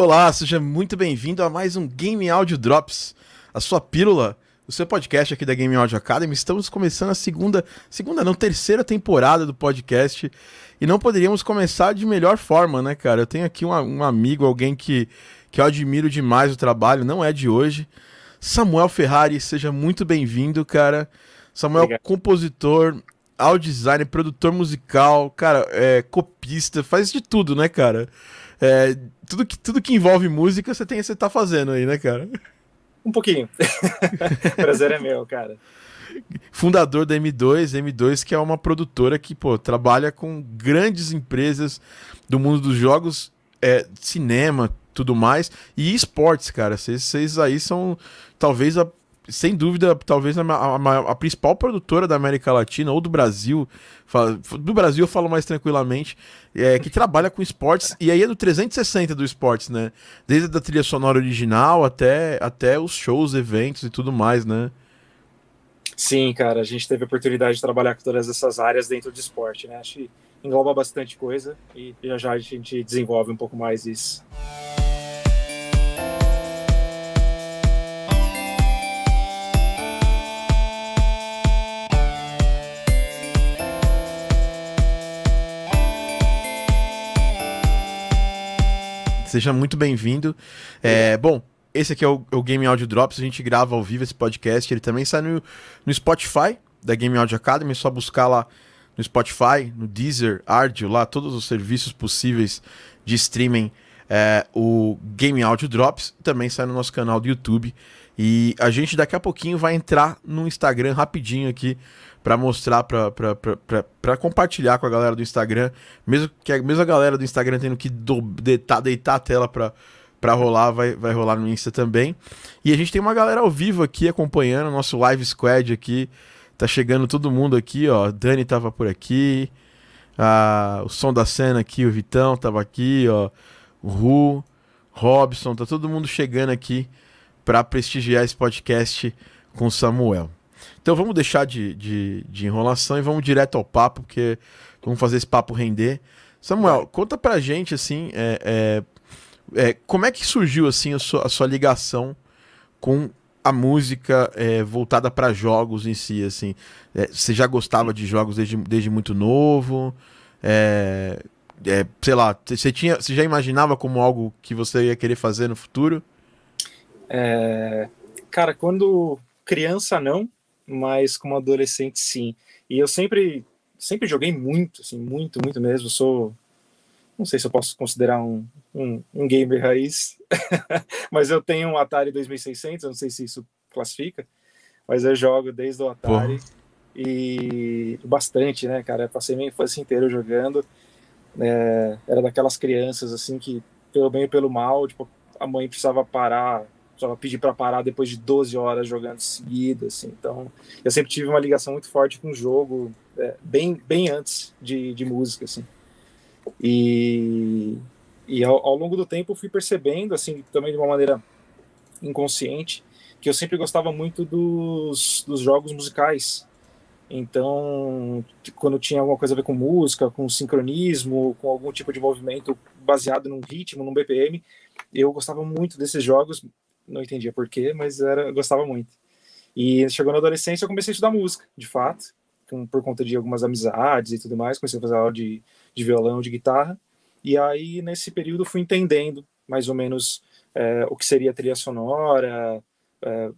Olá, seja muito bem-vindo a mais um Game Audio Drops, a sua pílula, o seu podcast aqui da Game Audio Academy. Estamos começando a segunda, segunda não, terceira temporada do podcast e não poderíamos começar de melhor forma, né, cara? Eu tenho aqui um, um amigo, alguém que, que eu admiro demais o trabalho, não é de hoje. Samuel Ferrari, seja muito bem-vindo, cara. Samuel, Obrigado. compositor, audio designer, produtor musical, cara, é, copista, faz de tudo, né, cara? É, tudo, que, tudo que envolve música você tem você tá fazendo aí, né, cara? Um pouquinho. Prazer é meu, cara. Fundador da M2, M2 que é uma produtora que, pô, trabalha com grandes empresas do mundo dos jogos, é, cinema, tudo mais, e esportes, cara. Vocês aí são talvez a sem dúvida, talvez a, a, a, principal produtora da América Latina ou do Brasil, do Brasil eu falo mais tranquilamente, é, que trabalha com esportes, e aí é do 360 do esportes, né? Desde a trilha sonora original até, até os shows, eventos e tudo mais, né? Sim, cara, a gente teve a oportunidade de trabalhar com todas essas áreas dentro do esporte, né? Acho que engloba bastante coisa e já já a gente desenvolve um pouco mais isso. Seja muito bem-vindo. É, bom, esse aqui é o, o, Game Audio Drops, a gente grava ao vivo esse podcast. Ele também sai no, no Spotify da Game Audio Academy, é só buscar lá no Spotify, no Deezer, Ardio, lá todos os serviços possíveis de streaming. É, o Game Audio Drops também sai no nosso canal do YouTube. E a gente daqui a pouquinho vai entrar no Instagram rapidinho aqui para mostrar, para compartilhar com a galera do Instagram, mesmo que a, mesmo a galera do Instagram tendo que do, deitar, deitar a tela para para rolar, vai, vai rolar no Insta também. E a gente tem uma galera ao vivo aqui acompanhando, nosso live squad aqui. Tá chegando todo mundo aqui, ó. Dani tava por aqui. Ah, o som da cena aqui, o Vitão tava aqui, ó. O Ru, Robson, tá todo mundo chegando aqui para prestigiar esse podcast com o Samuel. Então vamos deixar de, de, de, enrolação e vamos direto ao papo, porque vamos fazer esse papo render. Samuel, conta pra gente, assim, é, é, é, como é que surgiu, assim, a sua, a sua ligação com a música é, voltada para jogos em si, assim? É, você já gostava de jogos desde, desde muito novo? É, sei lá, você, tinha, você já imaginava como algo que você ia querer fazer no futuro? cara, quando criança não, mas como adolescente sim. E eu sempre sempre joguei muito, assim, muito, muito mesmo. Sou não sei se eu posso considerar um, um, um gamer raiz, mas eu tenho um Atari 2600, eu não sei se isso classifica, mas eu jogo desde o Atari Porra. e bastante, né, cara? Eu passei minha infância inteira jogando. É, era daquelas crianças assim que, pelo bem e pelo mal, tipo, a mãe precisava parar precisava pedir para parar depois de 12 horas jogando seguida, assim. Então, eu sempre tive uma ligação muito forte com o jogo, é, bem, bem antes de, de música, assim. E, e ao, ao, longo do tempo eu fui percebendo, assim, também de uma maneira inconsciente, que eu sempre gostava muito dos, dos jogos musicais. Então, quando tinha alguma coisa a ver com música, com sincronismo, com algum tipo de movimento baseado num ritmo, num BPM, eu gostava muito desses jogos, não entendia porquê, mas era, gostava muito. E chegou na adolescência, eu comecei a estudar música, de fato, com, por conta de algumas amizades e tudo mais. Comecei a fazer aula de, de violão, de guitarra. E aí, nesse período, fui entendendo mais ou menos é, o que seria trilha sonora, é,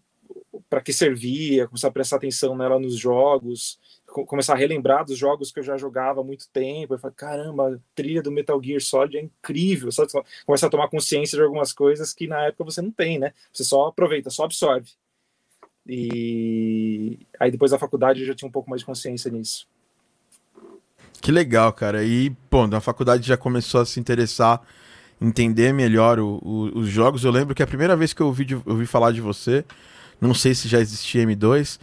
para que servia, começar a prestar atenção nela nos jogos, começar a relembrar dos jogos que eu já jogava há muito tempo. Eu falei, caramba, a trilha do Metal Gear Solid é incrível. Só começa a tomar consciência de algumas coisas que na época você não tem, né? Você só aproveita, só absorve. E aí depois da faculdade eu já tinha um pouco mais de consciência nisso. Que legal, cara. E, bom, na faculdade já começou a se interessar, entender melhor o, o, os jogos. Eu lembro que a primeira vez que eu ouvi, eu ouvi falar de você, não sei se já existia M2,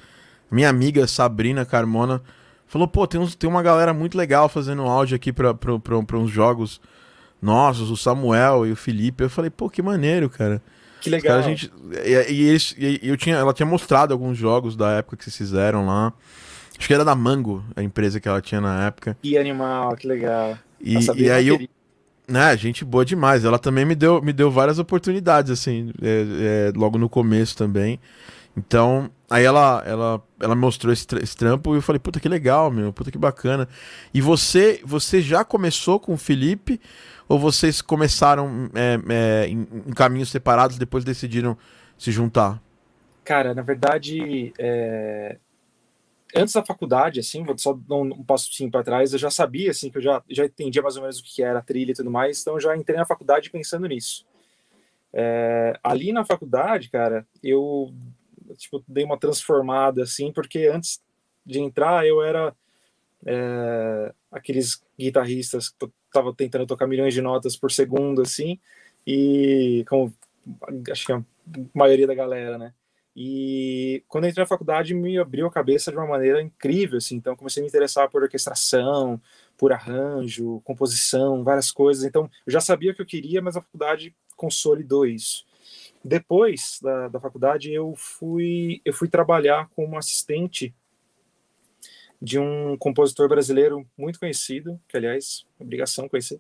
minha amiga Sabrina Carmona falou: pô, tem, uns, tem uma galera muito legal fazendo áudio aqui pra uns jogos nossos, o Samuel e o Felipe. Eu falei: pô, que maneiro, cara. Que legal. Cara, a gente, e, e, eles, e eu tinha, ela tinha mostrado alguns jogos da época que vocês fizeram lá. Acho que era da Mango, a empresa que ela tinha na época. Que animal, que legal. E, e aí eu. Né, gente boa demais. Ela também me deu, me deu várias oportunidades, assim, é, é, logo no começo também. Então, aí ela, ela, ela mostrou esse, esse, trampo e eu falei, puta que legal, meu, puta que bacana. E você, você já começou com o Felipe ou vocês começaram é, é, em, em, caminhos separados depois decidiram se juntar? Cara, na verdade, é... antes da faculdade, assim, vou só dar um, passo assim para trás, eu já sabia, assim, que eu já, já entendia mais ou menos o que era trilha e tudo mais, então eu já entrei na faculdade pensando nisso. É, ali na faculdade, cara, eu tipo, dei uma transformada, assim, porque antes de entrar eu era é, aqueles guitarristas que tava tentando tocar milhões de notas por segundo, assim, e como acho que a maioria da galera, né? E quando entrei na faculdade, me abriu a cabeça de uma maneira incrível, assim. Então, comecei a me interessar por orquestração, por arranjo, composição, várias coisas. Então, eu já sabia o que eu queria, mas a faculdade consolidou isso. Depois da, da faculdade, eu fui, eu fui trabalhar como assistente de um compositor brasileiro muito conhecido, que, aliás, obrigação conhecer,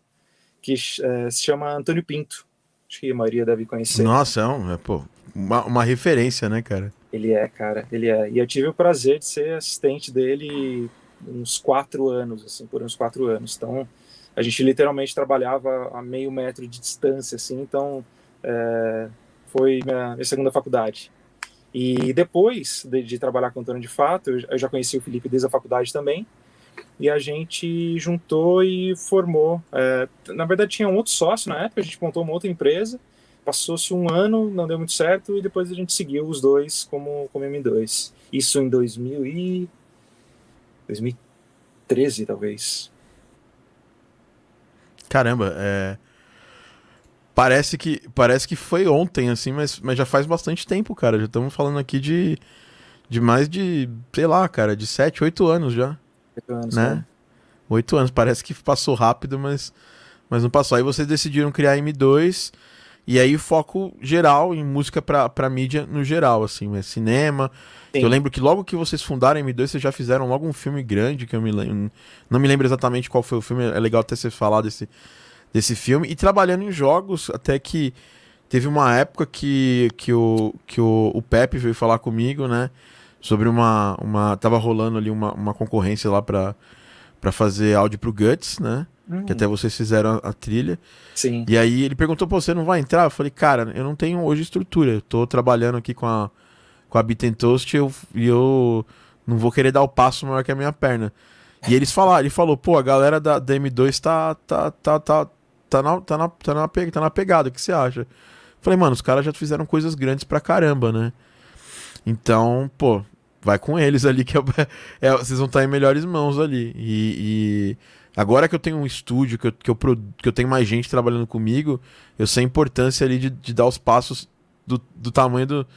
que é, se chama Antônio Pinto. Acho que a maioria deve conhecer. Nossa, é, um, é pô, uma, uma referência, né, cara? Ele é, cara, ele é. E eu tive o prazer de ser assistente dele uns quatro anos, assim, por uns quatro anos. Então, a gente literalmente trabalhava a meio metro de distância, assim, então é, foi minha, minha, segunda faculdade. E depois de, de, trabalhar com o Antônio de fato, eu, eu já conheci o Felipe desde a faculdade também, e a gente juntou e formou. É, na verdade, tinha um outro sócio na época, a gente montou uma outra empresa, passou-se um ano, não deu muito certo, e depois a gente seguiu os dois como, como M2. Isso em 2000 e... 2013, talvez. Caramba, é parece que parece que foi ontem, assim, mas, mas já faz bastante tempo, cara. Já estamos falando aqui de, de mais de, sei lá, cara, de 7, 8 anos já. 8 anos, né? né? 8 anos, parece que passou rápido, mas, mas não passou. Aí vocês decidiram criar M2 e aí foco geral em música pra, pra mídia no geral, assim, né? cinema. Eu lembro que logo que vocês fundaram a M2, vocês já fizeram logo um filme grande, que eu me lembro. Não me lembro exatamente qual foi o filme, é legal até você falar desse, desse filme e trabalhando em jogos até que teve uma época que, que, o, que o, o Pepe veio falar comigo, né? Sobre uma. uma tava rolando ali uma, uma concorrência lá pra, pra fazer áudio pro Guts, né? Hum. Que até vocês fizeram a, a, trilha. Sim. E aí ele perguntou, pô, você não vai entrar? Eu falei, cara, eu não tenho hoje estrutura. Eu tô trabalhando aqui com a, com a Beat Toast e eu, e eu não vou querer dar o passo maior que a minha perna. E eles falaram, ele falou, pô, a galera da, da M2 tá, tá, tá, tá, tá na, tá na, tá na, tá na pegada, o que você acha? Falei, mano, os caras já fizeram coisas grandes pra caramba, né? Então, pô, vai com eles ali, que é, é, vocês vão estar em melhores mãos ali. E, e agora que eu tenho um estúdio, que eu, que, eu, que eu tenho mais gente trabalhando comigo, eu sei a importância ali de, de dar os passos do, do tamanho do,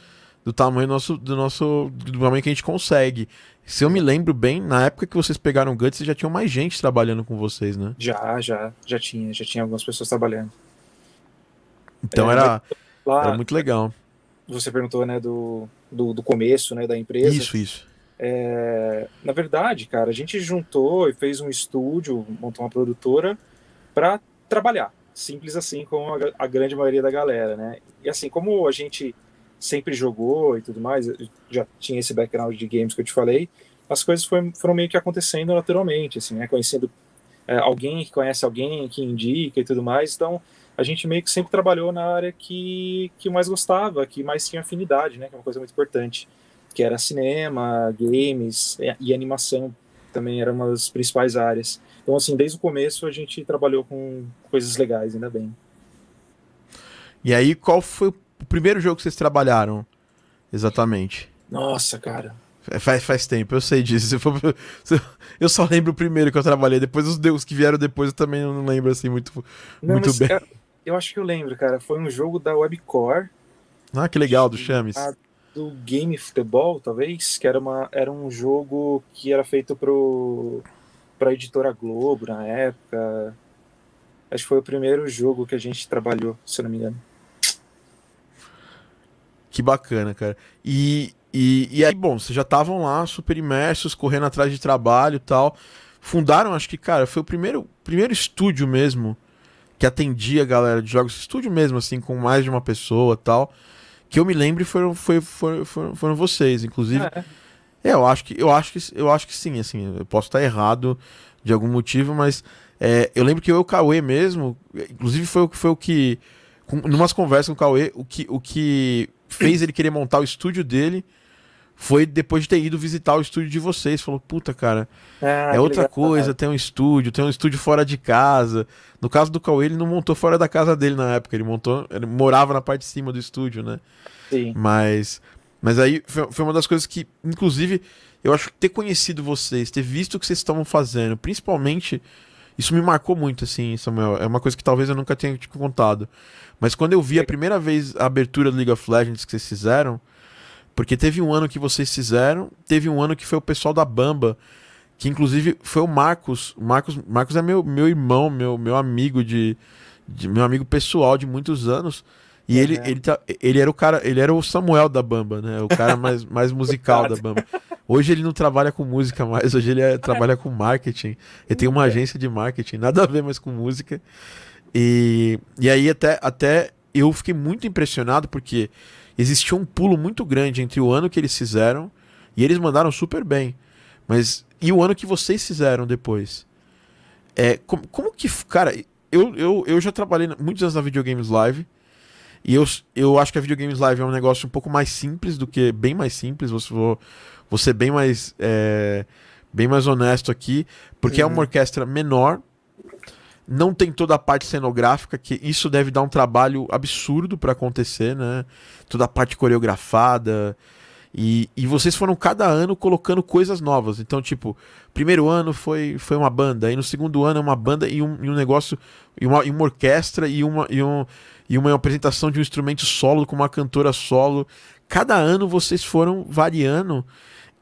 do tamanho do nosso, do nosso. do tamanho que a gente consegue. Se eu me lembro bem, na época que vocês pegaram o Guts, já tinham mais gente trabalhando com vocês, né? Já, já, já tinha, já tinha algumas pessoas trabalhando. Então é, era, lá, era muito legal. Você perguntou, né, do, do, do, começo, né, da empresa. Isso, isso. É, na verdade, cara, a gente juntou e fez um estúdio, montou uma produtora para trabalhar. Simples assim, como a, a grande maioria da galera, né? E assim, como a gente sempre jogou e tudo mais, já tinha esse background de games que eu te falei, as coisas foi, foram meio que acontecendo naturalmente, assim, né? Conhecendo é, alguém que conhece alguém que indica e tudo mais, então a gente meio que sempre trabalhou na área que, que mais gostava, que mais tinha afinidade, né? Que é uma coisa muito importante, que era cinema, games e, e animação também era uma das principais áreas. Então, assim, desde o começo a gente trabalhou com coisas legais, ainda bem. E aí, qual foi o primeiro jogo que vocês trabalharam, exatamente? Nossa, cara. É, faz, faz tempo, eu sei disso. eu só lembro o primeiro que eu trabalhei, depois os, os que vieram depois eu também não lembro assim muito, não, muito bem. É, eu acho que eu lembro, cara. Foi um jogo da Webcore. Ah, que legal, do Chames. Do Game Futebol, talvez, que era, uma, era um jogo que era feito pro, pra editora Globo na época. Acho que foi o primeiro jogo que a gente trabalhou, se eu não me engano. Que bacana, cara. E, e, e aí, bom, vocês já estavam lá super imersos, correndo atrás de trabalho e tal. Fundaram, acho que, cara, foi o primeiro, primeiro estúdio mesmo que atendia a galera de jogos, estúdio mesmo, assim, com mais de uma pessoa tal. Que eu me lembre foram, foi, foram, foram, foram vocês, inclusive. É. é. eu acho que eu acho que eu acho que sim, assim, eu posso estar errado de algum motivo, mas é, eu lembro que eu e o Cauê mesmo, inclusive foi, foi o que. Com, numas conversas com o Cauê, o que, o que fez ele querer montar o estúdio dele foi depois de ter ido visitar o estúdio de vocês. Falou, puta, cara, ah, é outra legal. coisa, tem um estúdio, tem um estúdio fora de casa. No caso do Cauê, ele não montou fora da casa dele na época, ele montou, ele morava na parte de cima do estúdio, né? Sim. Mas, mas aí foi, foi uma das coisas que, inclusive, eu acho que ter conhecido vocês, ter visto o que vocês estavam fazendo, principalmente, isso me marcou muito, assim, Samuel. É uma coisa que talvez eu nunca tenha te contado. Mas quando eu vi a primeira vez a abertura do League of Legends que vocês fizeram, porque teve um ano que vocês fizeram, teve um ano que foi o pessoal da Bamba, que inclusive foi o Marcos. O Marcos, Marcos é meu, meu irmão, meu, meu amigo de, de meu amigo pessoal de muitos anos. E ele, ele, tá, ele era o cara, ele era o Samuel da Bamba, né? O cara mais, mais musical da Bamba. Hoje ele não trabalha com música mais, hoje ele é, trabalha com marketing. Ele tem uma agência de marketing, nada a ver mais com música. E, e aí até, até eu fiquei muito impressionado porque existia um pulo muito grande entre o ano que eles fizeram e eles mandaram super bem. Mas e o ano que vocês fizeram depois? É, como, como que. Cara, eu, eu, eu já trabalhei muitos anos na Videogames Live. E eu, eu acho que a Videogames Live é um negócio um pouco mais simples do que. Bem mais simples. Você vou, vou ser bem mais. É, bem mais honesto aqui. Porque uhum. é uma orquestra menor. Não tem toda a parte cenográfica, que isso deve dar um trabalho absurdo para acontecer, né? Toda a parte coreografada. E, e vocês foram cada ano colocando coisas novas. Então, tipo, primeiro ano foi, foi uma banda, aí no segundo ano é uma banda e um, e um negócio, e uma, e uma orquestra e uma, e, um, e uma apresentação de um instrumento solo com uma cantora solo. Cada ano vocês foram variando.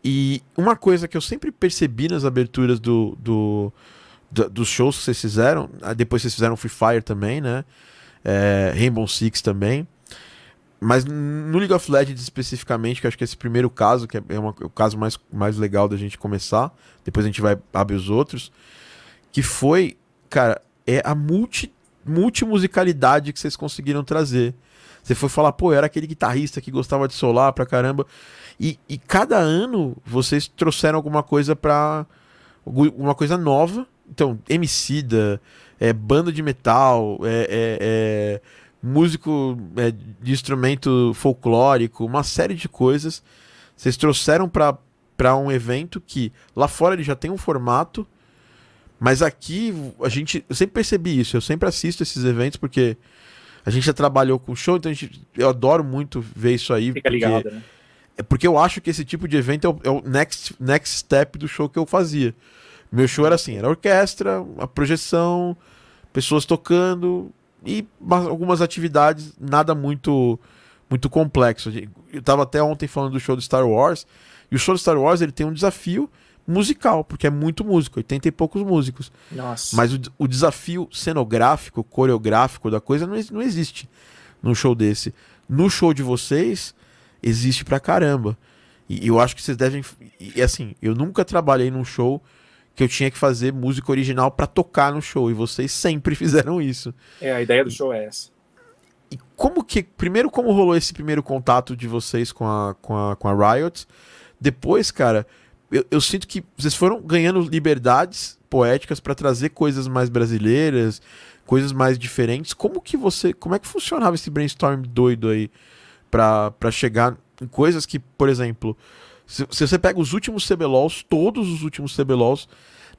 E uma coisa que eu sempre percebi nas aberturas do, do, do dos shows que vocês fizeram, ah, depois vocês fizeram Free Fire também, né? É, Rainbow Six também. Mas no League of Legends especificamente, que acho que esse primeiro caso, que é uma, o caso mais, mais legal da gente começar, depois a gente vai abrir os outros, que foi, cara, é a multi, multimusicalidade que vocês conseguiram trazer. Você foi falar, pô, eu era aquele guitarrista que gostava de solar pra caramba. E, e cada ano vocês trouxeram alguma coisa pra. uma coisa nova. Então, Emicida, é, banda de metal, é, é, é músico é, de instrumento folclórico, uma série de coisas. Vocês trouxeram para um evento que lá fora ele já tem um formato, mas aqui a gente. Eu sempre percebi isso, eu sempre assisto esses eventos porque a gente já trabalhou com show, então gente, eu adoro muito ver isso aí. Fica ligado, né? É porque eu acho que esse tipo de evento é o, é o, next, next step do show que eu fazia. Meu show era assim, era orquestra, a projeção, pessoas tocando, e algumas atividades, nada muito muito complexo. Eu estava até ontem falando do show do Star Wars, e o show do Star Wars ele tem um desafio musical, porque é muito músico, 80 e poucos músicos. Nossa. Mas o, o desafio cenográfico, coreográfico da coisa não, não existe num show desse. No show de vocês, existe pra caramba. E, e eu acho que vocês devem. E assim, eu nunca trabalhei num show que eu tinha que fazer música original para tocar no show. E vocês sempre fizeram isso. É, a ideia do show é essa. E como que. Primeiro, como rolou esse primeiro contato de vocês com a, com a, com a Riot? Depois, cara, eu, eu sinto que vocês foram ganhando liberdades poéticas para trazer coisas mais brasileiras, coisas mais diferentes. Como que você. Como é que funcionava esse brainstorm doido aí para chegar em coisas que, por exemplo. Se, se, você pega os últimos CBLOLs, todos os últimos CBLOLs,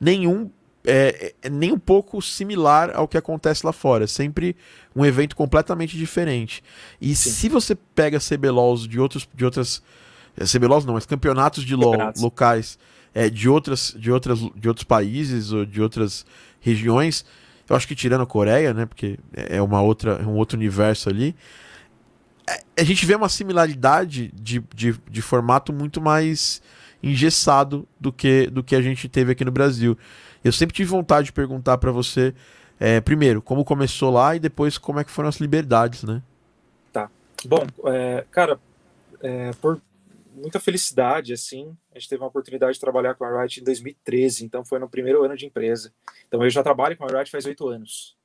nenhum é, é, nem um pouco similar ao que acontece lá fora. Sempre um evento completamente diferente. E Sim. se você pega CBLOLs de, outros, de outras. É, CBLOLs não, mas campeonatos de LOL campeonatos. locais é, de, outras, de, outras, de outros países ou de outras regiões, eu acho que tirando a Coreia, né? Porque é uma outra, é um outro universo ali a gente vê uma similaridade de, de, de formato muito mais engessado do que, do que a gente teve aqui no Brasil. Eu sempre tive vontade de perguntar para você, é, primeiro, como começou lá e depois como é que foram as liberdades, né? Tá. Bom, é, cara, é, por muita felicidade, assim, a gente teve uma oportunidade de trabalhar com a Riot em 2013, então foi no primeiro ano de empresa. Então eu já trabalho com a Riot faz oito anos.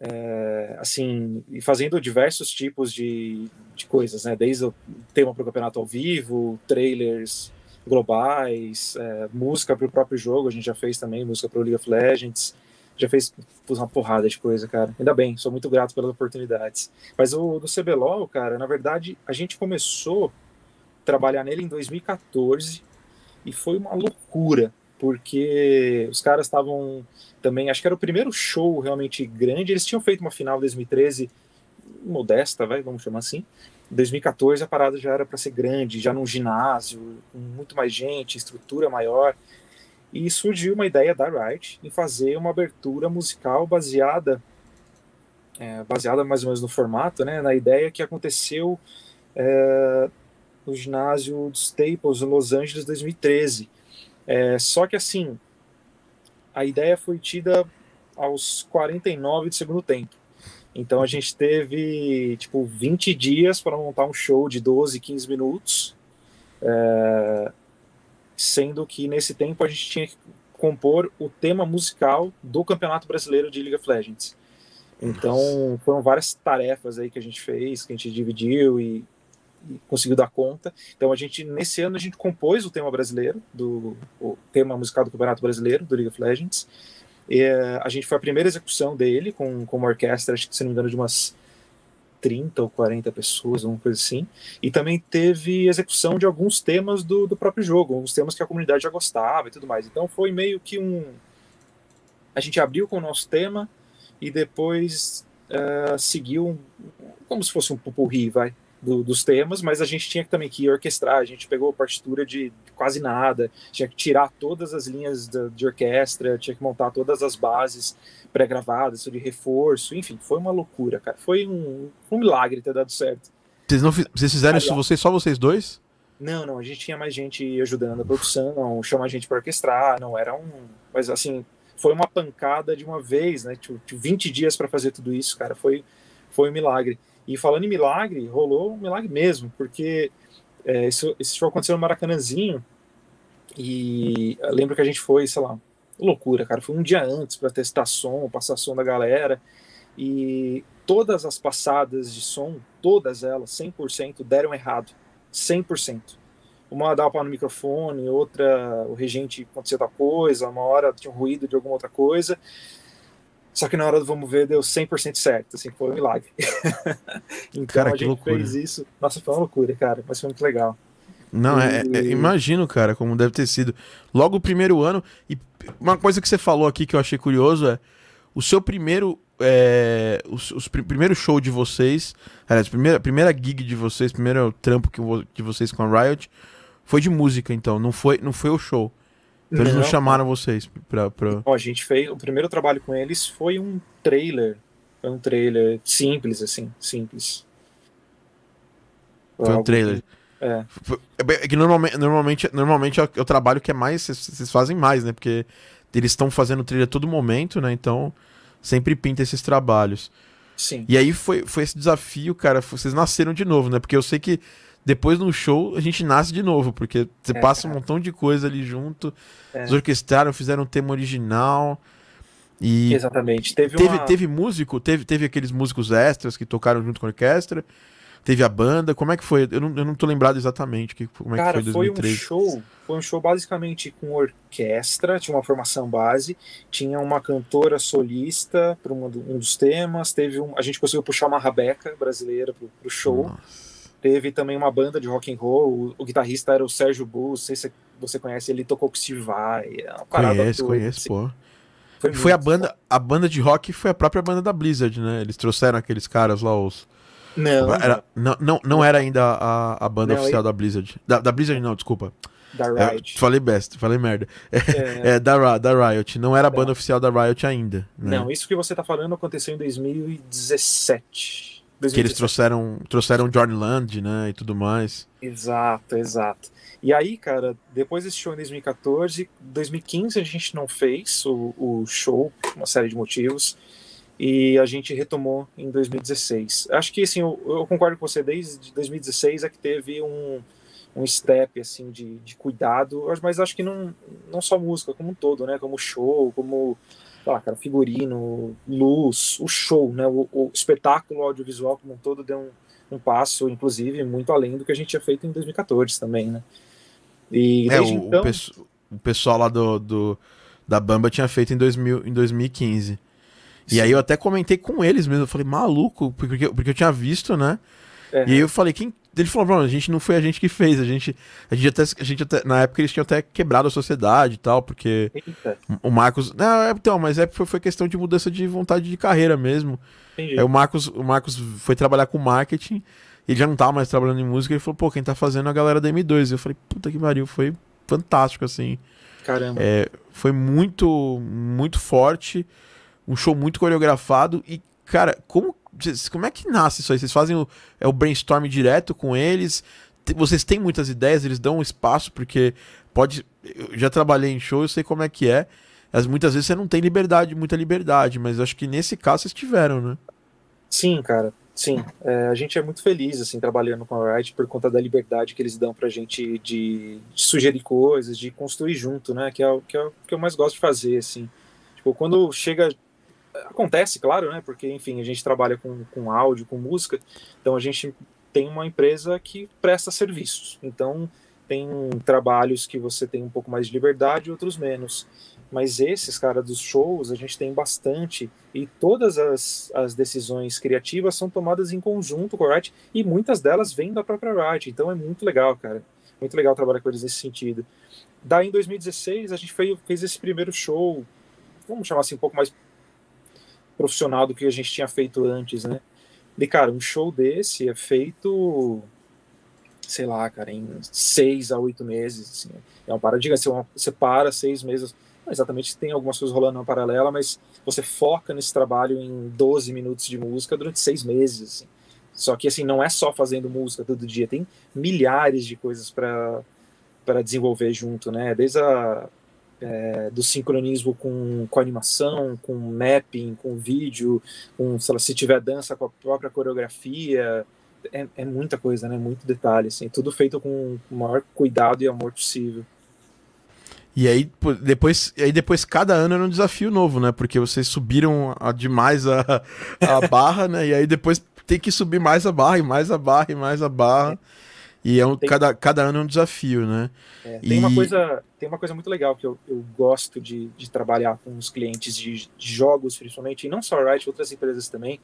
É, assim, e fazendo diversos tipos de, de coisas, né? Desde o tema para o campeonato ao vivo, trailers globais, é, música para o próprio jogo, a gente já fez também música para o League of Legends, já fez uma porrada de coisa, cara. Ainda bem, sou muito grato pelas oportunidades. Mas o do CBLOL, cara, na verdade, a gente começou a trabalhar nele em 2014 e foi uma loucura, porque os caras estavam também, acho que era o primeiro show realmente grande, eles tinham feito uma final em 2013 modesta, vai, vamos chamar assim. Em 2014 a parada já era para ser grande, já num ginásio, com muito mais gente, estrutura maior. E surgiu uma ideia da Wright em fazer uma abertura musical baseada é, baseada mais ou menos no formato, né, na ideia que aconteceu é, no ginásio de Staples, em Los Angeles, 2013. É, só que assim, a ideia foi tida aos 49 do segundo tempo. Então a gente teve tipo 20 dias para montar um show de 12, 15 minutos, é, sendo que nesse tempo a gente tinha que compor o tema musical do Campeonato Brasileiro de League of Legends. Então foram várias tarefas aí que a gente fez, que a gente dividiu e conseguiu dar conta. Então a gente nesse ano a gente compôs o tema brasileiro do o tema musical do Campeonato Brasileiro do League of Legends. E, eh, a gente foi a primeira execução dele com, com uma orquestra, acho que se não me engano, de umas 30 ou 40 pessoas, alguma coisa assim. E também teve execução de alguns temas do, do próprio jogo, alguns temas que a comunidade já gostava e tudo mais. Então foi meio que um. A gente abriu com o nosso tema e depois uh, seguiu como se fosse um pupurri, vai do, dos temas, mas a gente tinha também que orquestrar, a gente pegou partitura de quase nada, tinha que tirar todas as linhas de, de orquestra, tinha que montar todas as bases pré-gravadas, de reforço, enfim, foi uma loucura, cara. Foi um, um milagre ter dado certo. Vocês, não, vocês fizeram isso vocês, só vocês dois? Não, não, a gente tinha mais gente ajudando a produção, chama a gente para orquestrar, não era um. Mas assim, foi uma pancada de uma vez, né? Tipo, 20 dias para fazer tudo isso, cara, foi, foi um milagre. E falando em milagre, rolou um milagre mesmo, porque é, isso, esse show aconteceu no Maracanãzinho e lembro que a gente foi, sei lá, loucura, cara. Foi um dia antes para testar som, passar som da galera e todas as passadas de som, todas elas, 100%, deram errado. 100%. Uma dava para no microfone, outra o regente acontecia outra coisa, uma hora tinha um ruído de alguma outra coisa. Só que na hora do vamos ver deu 100% certo, assim, foi um milagre. então cara, a gente loucura. fez isso. Nossa, foi uma loucura, cara, mas foi muito legal. Não, e... é, é, imagino, cara, como deve ter sido. Logo o primeiro ano, e uma coisa que você falou aqui que eu achei curioso é o seu primeiro. É, os, os pr primeiro show de vocês, aliás, primeira, primeira gig de vocês, primeiro trampo que, de vocês com a Riot foi de música, então, não foi, não foi o show. Então eles não chamaram vocês pra, pra... a gente fez. O primeiro trabalho com eles foi um trailer. Foi um trailer simples, assim, simples. Foi um trailer. É. é que normalmente, normalmente, normalmente é o trabalho que é mais. Vocês fazem mais, né? Porque eles estão fazendo trailer a todo momento, né? Então sempre pinta esses trabalhos. Sim. E aí foi, foi esse desafio, cara. Vocês nasceram de novo, né? Porque eu sei que depois no show a gente nasce de novo, porque você é, passa um montão de coisa ali junto. É. Eles orquestraram, fizeram um tema original. E Exatamente. Teve, teve, uma... teve músico, teve, teve aqueles músicos extras que tocaram junto com a orquestra. Teve a banda, como é que foi? Eu não, eu não tô lembrado exatamente que, como é Cara, que foi 2003. foi um show, foi um show basicamente com orquestra, tinha uma formação base, tinha uma cantora solista para um, um, dos temas, teve um, a gente conseguiu puxar uma rabeca brasileira pro, pro show. Nossa. Teve também uma banda de rock and roll, o, o guitarrista era o Sérgio Bull, não sei se você conhece, ele tocou com Steve Vai. É conhece, conhece, assim. pô. Foi, foi a banda, a banda de rock foi a própria banda da Blizzard, né? Eles trouxeram aqueles caras lá, os. Não, era, não, não, não era ainda a, a banda não, oficial da Blizzard. Da, da Blizzard, não, desculpa. Da é, Riot. É, falei best, falei merda. É, é da, da Riot, não era a banda oficial da Riot ainda. Né? Não, isso que você tá falando aconteceu em 2017. 2017. Que eles trouxeram, trouxeram Johnny Land, né, e tudo mais. Exato, exato. E aí, cara, depois desse show em 2014, 2015 a gente não fez o, o show, por uma série de motivos, e a gente retomou em 2016. Acho que, assim, eu, eu concordo com você, desde 2016 é que teve um, um step, assim, de, de cuidado, mas acho que não, não só música, como um todo, né, como show, como lá, cara, figurino, luz, o show, né? O, o espetáculo audiovisual como um todo deu um, um, passo, inclusive, muito além do que a gente tinha feito em 2014 também, né? E é, o, então... o, o, pessoal lá do, do, da Bamba tinha feito em, 2000, em 2015. Sim. E aí eu até comentei com eles mesmo, eu falei, maluco, porque, porque eu tinha visto, né? E aí eu falei, quem. Ele falou, Bruno, a gente não foi a gente que fez, a gente. A gente até. A gente até na época eles tinham até quebrado a sociedade e tal, porque. Eita. O Marcos. Não, é, então, mas é, foi, foi questão de mudança de vontade de carreira mesmo. Entendi. Aí o Marcos, o Marcos foi trabalhar com marketing, ele já não tava mais trabalhando em música, ele falou, pô, quem tá fazendo é a galera da M2. Eu falei, puta que pariu, foi fantástico, assim. Caramba. É, foi muito, muito forte, um show muito coreografado e, cara, como como é que nasce isso aí? Vocês fazem o, é o brainstorm direto com eles? Vocês têm muitas ideias, eles dão um espaço, porque pode. Eu já trabalhei em show, eu sei como é que é. As, muitas vezes você não tem liberdade, muita liberdade, mas acho que nesse caso vocês tiveram, né? Sim, cara. Sim, é, a gente é muito feliz assim trabalhando com a Riot por conta da liberdade que eles dão pra gente de, de, sugerir coisas, de construir junto, né? Que é, o, que é que eu mais gosto de fazer, assim. Tipo, quando chega acontece, claro, né? Porque, enfim, a gente trabalha com, com áudio, com música, então a gente tem uma empresa que presta serviços. Então, tem trabalhos que você tem um pouco mais de liberdade, outros menos. Mas esses, cara, dos shows, a gente tem bastante. E todas as, as decisões criativas são tomadas em conjunto com a Riot, e muitas delas vêm da própria Riot. Então é muito legal, cara. Muito legal trabalhar com eles nesse sentido. Daí, em 2016, a gente fez, fez esse primeiro show, vamos chamar assim, um pouco mais profissional do que a gente tinha feito antes, né? E, cara, um show desse é feito, sei lá, cara, em seis a oito meses, assim. É um paradigma, você, você para seis meses, exatamente tem algumas coisas rolando na paralela, mas você foca nesse trabalho em 12 minutos de música durante seis meses, assim. Só que, assim, não é só fazendo música todo dia, tem milhares de coisas para desenvolver junto, né? Desde a é, do sincronismo com, com animação, com mapping, com vídeo, com, lá, se tiver dança com a própria coreografia, é, é muita coisa, né? Muito detalhe, assim, tudo feito com o maior cuidado e amor possível. E aí depois, aí depois cada ano era um desafio novo, né? Porque vocês subiram a, demais a, a barra, né? E aí depois tem que subir mais a barra, e mais a barra, e mais a barra. É. E é um, tem... cada, cada ano é um desafio, né? É, tem, e... uma coisa, tem uma coisa muito legal que eu, eu gosto de, de trabalhar com os clientes de, de jogos, principalmente, e não só a Riot, outras empresas também,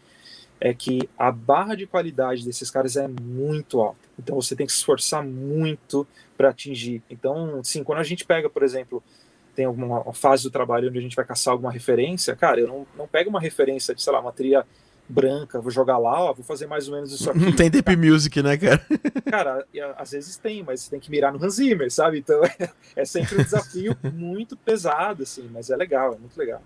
é que a barra de qualidade desses caras é muito alta. Então você tem que se esforçar muito para atingir. Então, sim, quando a gente pega, por exemplo, tem alguma fase do trabalho onde a gente vai caçar alguma referência, cara, eu não, não pego uma referência de, sei lá, uma trilha branca, vou jogar lá, ó, vou fazer mais ou menos isso aqui. Não tem DP Music, né, cara? Cara, às vezes tem, mas você tem que mirar no Hans Zimmer, sabe? Então é, é sempre um desafio muito pesado, assim, mas é legal, é muito legal.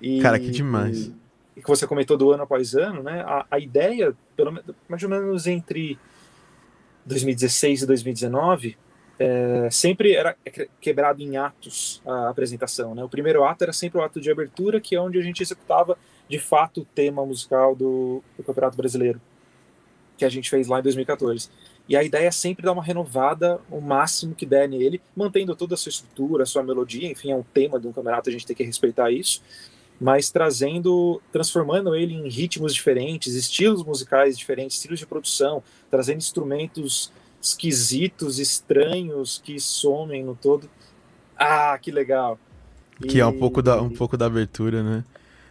E, cara, que demais. E, e, que você comentou do ano após ano, né? A, a ideia, pelo menos mais ou menos entre 2016 e 2019, é, sempre era quebrado em atos a apresentação. Né? O primeiro ato era sempre o ato de abertura, que é onde a gente executava de fato o tema musical do, do Campeonato Brasileiro, que a gente fez lá em 2014. E a ideia é sempre dar uma renovada o máximo que der nele, mantendo toda a sua estrutura, a sua melodia, enfim, é um tema de um campeonato, a gente tem que respeitar isso, mas trazendo, transformando ele em ritmos diferentes, estilos musicais diferentes, estilos de produção, trazendo instrumentos esquisitos, estranhos, que somem no todo. Ah, que legal! Que e... é um pouco, da, um pouco da abertura, né?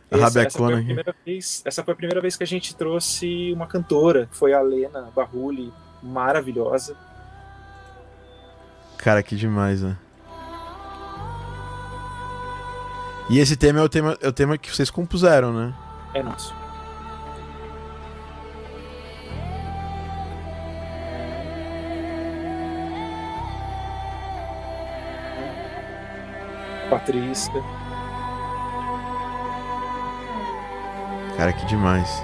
A essa, foi a primeira vez, essa foi a primeira vez que a gente trouxe uma cantora, foi a Lena Barruli, maravilhosa. Cara, que demais, né? E esse tema é o tema, é o tema que vocês compuseram, né? É nosso. Patrícia. Cara, que demais.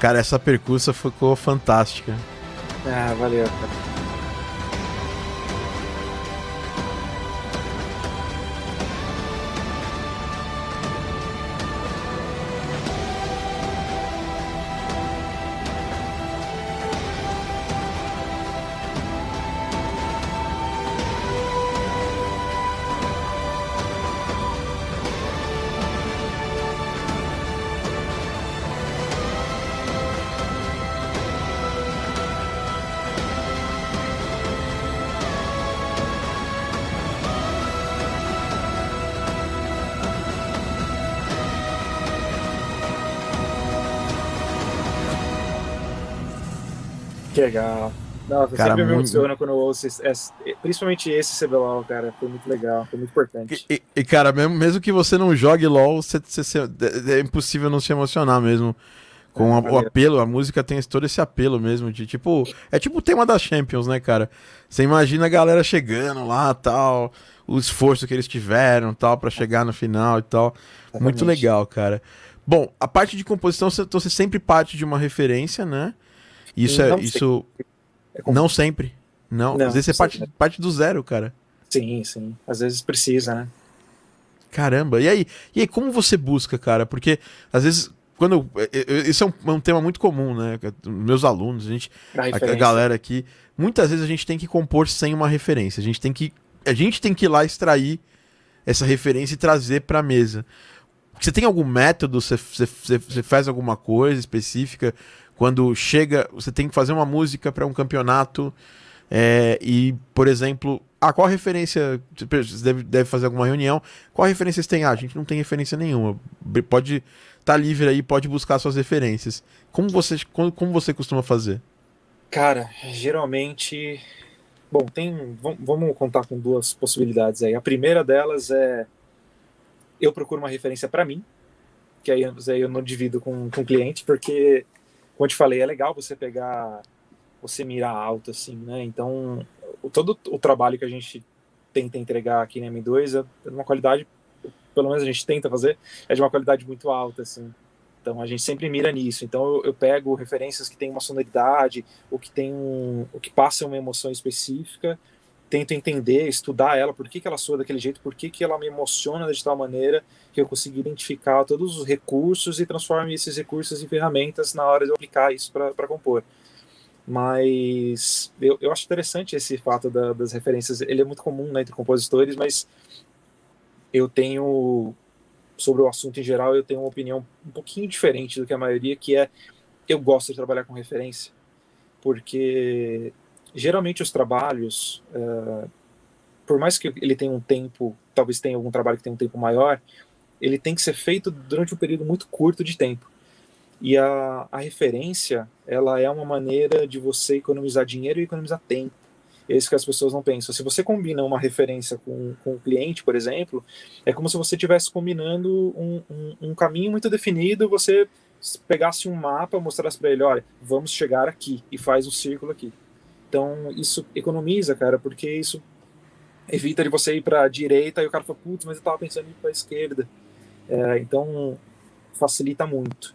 Cara, essa percussa ficou fantástica. Ah, valeu, cara. Que legal. Nossa, cara, sempre me muito... emociona quando eu ouço esse, principalmente esse CBLOL, cara. Foi muito legal, foi muito importante. E, e cara, mesmo, mesmo que você não jogue LOL, você, você, é, é impossível não se emocionar mesmo. Com é, a, o apelo, a música tem todo esse apelo mesmo, de tipo. É tipo o tema das Champions, né, cara? Você imagina a galera chegando lá tal, o esforço que eles tiveram tal, para chegar no final e tal. Exatamente. Muito legal, cara. Bom, a parte de composição, você, você sempre parte de uma referência, né? Isso é. Isso. É não sempre. Não, não às vezes você parte, parte do zero, cara. Sim, sim. Às vezes precisa, né? Caramba, e aí? E aí, como você busca, cara? Porque às vezes, quando. Isso é um, é um tema muito comum, né? Meus alunos, a gente. A, a, galera aqui. Muitas vezes a gente tem que compor sem uma referência. A gente tem que. A gente tem que ir lá extrair essa referência e trazer pra mesa. Você tem algum método? Você, você, você faz alguma coisa específica? Quando chega, você tem que fazer uma música para um campeonato é, e, por exemplo, ah, qual referência? Você deve, deve fazer alguma reunião. Qual referência você tem? Ah, a gente não tem referência nenhuma. Pode estar tá livre aí, pode buscar suas referências. Como você, como, como você costuma fazer? Cara, geralmente. Bom, tem. Vamos contar com duas possibilidades aí. A primeira delas é. Eu procuro uma referência para mim, que aí, aí eu não divido com, com o cliente, porque como eu te falei, é legal você pegar, você mirar alto, assim, né? Então, o, todo o trabalho que a gente tenta entregar aqui na M2 é de uma qualidade, pelo menos a gente tenta fazer, é de uma qualidade muito alta, assim. Então a gente sempre mira nisso. Então eu, eu pego referências que têm uma sonoridade, ou que tem um, o que passa uma emoção específica, tento entender, estudar ela, por que, que ela soa daquele jeito, por que, que ela me emociona de tal maneira que eu consigo identificar todos os recursos e transformo esses recursos em ferramentas na hora de eu aplicar isso para compor. Mas eu, eu acho interessante esse fato da, das referências. Ele é muito comum né, entre compositores, mas eu tenho, sobre o assunto em geral, eu tenho uma opinião um pouquinho diferente do que a maioria, que é eu gosto de trabalhar com referência, porque geralmente os trabalhos, uh, por mais que ele tenha um tempo, talvez tenha algum trabalho que tenha um tempo maior, ele tem que ser feito durante um período muito curto de tempo. E a, a referência, ela é uma maneira de você economizar dinheiro e economizar tempo. É isso que as pessoas não pensam. Se você combina uma referência com, com o cliente, por exemplo, é como se você estivesse combinando um, um, um caminho muito definido, você pegasse um mapa, mostrasse para ele, olha, vamos chegar aqui, e faz um círculo aqui. Então, isso economiza, cara, porque isso evita de você ir para a direita e o cara fala, putz, mas eu estava pensando em ir para a esquerda. É, então, facilita muito.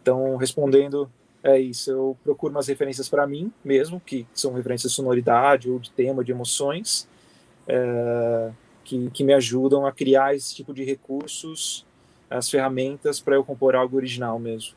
Então, respondendo, é isso. Eu procuro umas referências para mim mesmo, que são referências de sonoridade ou de tema, de emoções, é, que, que me ajudam a criar esse tipo de recursos, as ferramentas para eu compor algo original mesmo.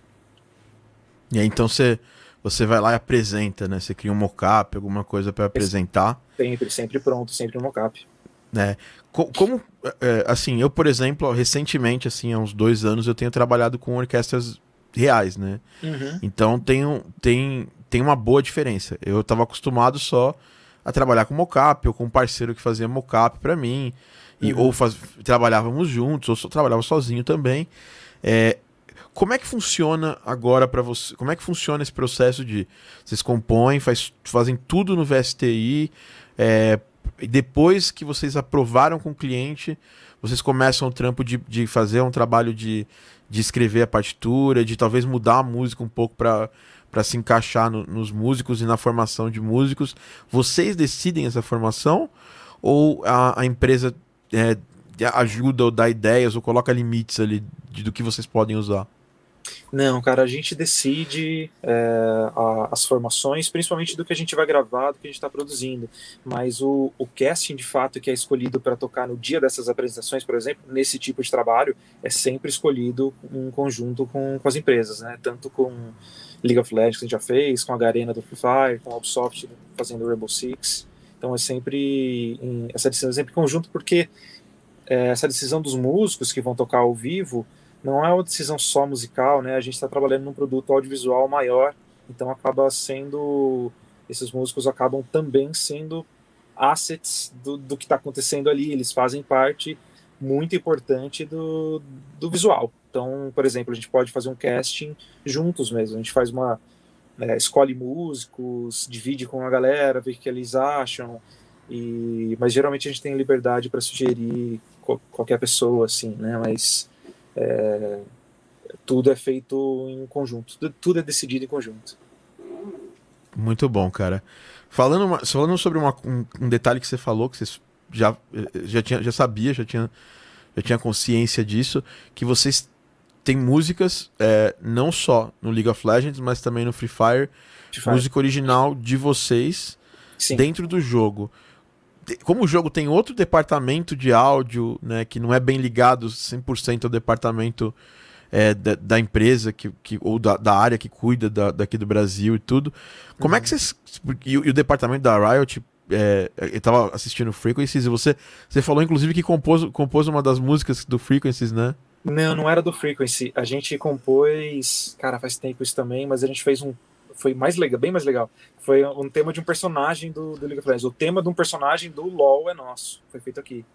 E aí, então você você vai lá e apresenta, né? Você cria um mockup, alguma coisa para apresentar. Sempre, sempre pronto, sempre um mockup. Né? Como, é, assim, eu, por exemplo, recentemente, assim, há uns dois anos, eu tenho trabalhado com orquestras reais, né? Uhum. Então tem, tem, tem uma boa diferença. Eu estava acostumado só a trabalhar com mockup, ou com um parceiro que fazia mockup para mim, e, uhum. ou faz, trabalhávamos juntos, ou só, trabalhava sozinho também. É, como é que funciona agora para você? Como é que funciona esse processo de vocês compõem, faz, fazem tudo no VSTI, é, depois que vocês aprovaram com o cliente, vocês começam o trampo de, de fazer um trabalho de, de escrever a partitura, de talvez mudar a música um pouco para para se encaixar no, nos músicos e na formação de músicos. Vocês decidem essa formação ou a, a empresa é, ajuda ou dá ideias ou coloca limites ali de, do que vocês podem usar? Não, cara, a gente decide é, a, as formações, principalmente do que a gente vai gravar, do que a gente está produzindo. Mas o, o casting, de fato, que é escolhido para tocar no dia dessas apresentações, por exemplo, nesse tipo de trabalho, é sempre escolhido em conjunto com, com as empresas, né? Tanto com League of Legends, que a gente já fez, com a Garena do Free Fire, com a Ubisoft fazendo Rainbow Six. Então é sempre em, essa decisão é sempre conjunto, porque é, essa decisão dos músicos que vão tocar ao vivo não é uma decisão só musical, né? A gente está trabalhando num produto audiovisual maior, então acaba sendo esses músicos acabam também sendo assets do, do que está acontecendo ali. Eles fazem parte muito importante do, do visual. Então, por exemplo, a gente pode fazer um casting juntos mesmo. A gente faz uma é, escolhe músicos, divide com a galera, vê o que eles acham. E, mas geralmente a gente tem liberdade para sugerir qualquer pessoa, assim, né? Mas é, tudo é feito em conjunto, tudo, é decidido em conjunto. Muito bom, cara. Falando, uma, falando sobre uma, um, um, detalhe que você falou, que você já, já, tinha, já sabia, já tinha, já tinha consciência disso, que vocês têm músicas é, não só no League of Legends, mas também no Free Fire, Free Fire. música original de vocês Sim. dentro do jogo como o jogo tem outro departamento de áudio, né, que não é bem ligado 100% ao departamento é, da, da, empresa que, que, ou da, da área que cuida da, daqui do Brasil e tudo, como uhum. é que uhum. vocês. E, e, o departamento da Riot, é, eu tava assistindo Frequencies e você, você falou inclusive que compôs, compôs uma das músicas do Frequencies, né? Não, não era do Frequency. A gente compôs. Cara, faz tempo isso também, mas a gente fez um foi mais legal, bem mais legal. Foi um tema de um personagem do, do League of Legends. O tema de um personagem do LoL é nosso. Foi feito aqui.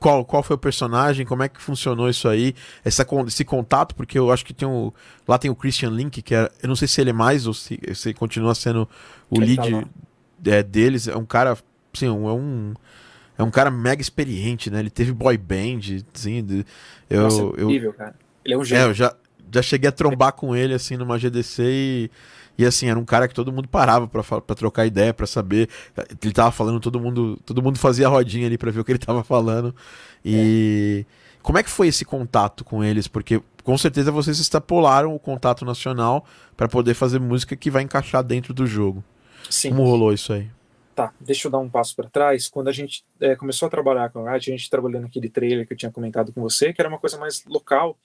Qual, qual foi o personagem? Como é que funcionou isso aí? Essa, esse contato, porque eu acho que tem o. Lá tem o Christian Link, que é. Eu não sei se ele é mais ou se, se continua sendo o ele tá lead tá é, deles. É um cara. Sim, é um. É um cara mega experiente, né? Ele teve boy band, assim. Eu, Nossa, é incrível, eu, cara. Ele é um gênio. É, eu já, já cheguei a trombar com ele, assim, numa GDC e. E assim, era um cara que todo mundo parava para trocar ideia, para saber. Ele tava falando, todo mundo, todo mundo fazia rodinha ali para ver o que ele tava falando. E é. como é que foi esse contato com eles? Porque com certeza vocês extrapolaram o contato nacional para poder fazer música que vai encaixar dentro do jogo. Sim. Como rolou isso aí? Tá, deixa eu dar um passo para trás. Quando a gente é, começou a trabalhar com a Riot, a gente trabalhou naquele trailer que eu tinha comentado com você, que era uma coisa mais local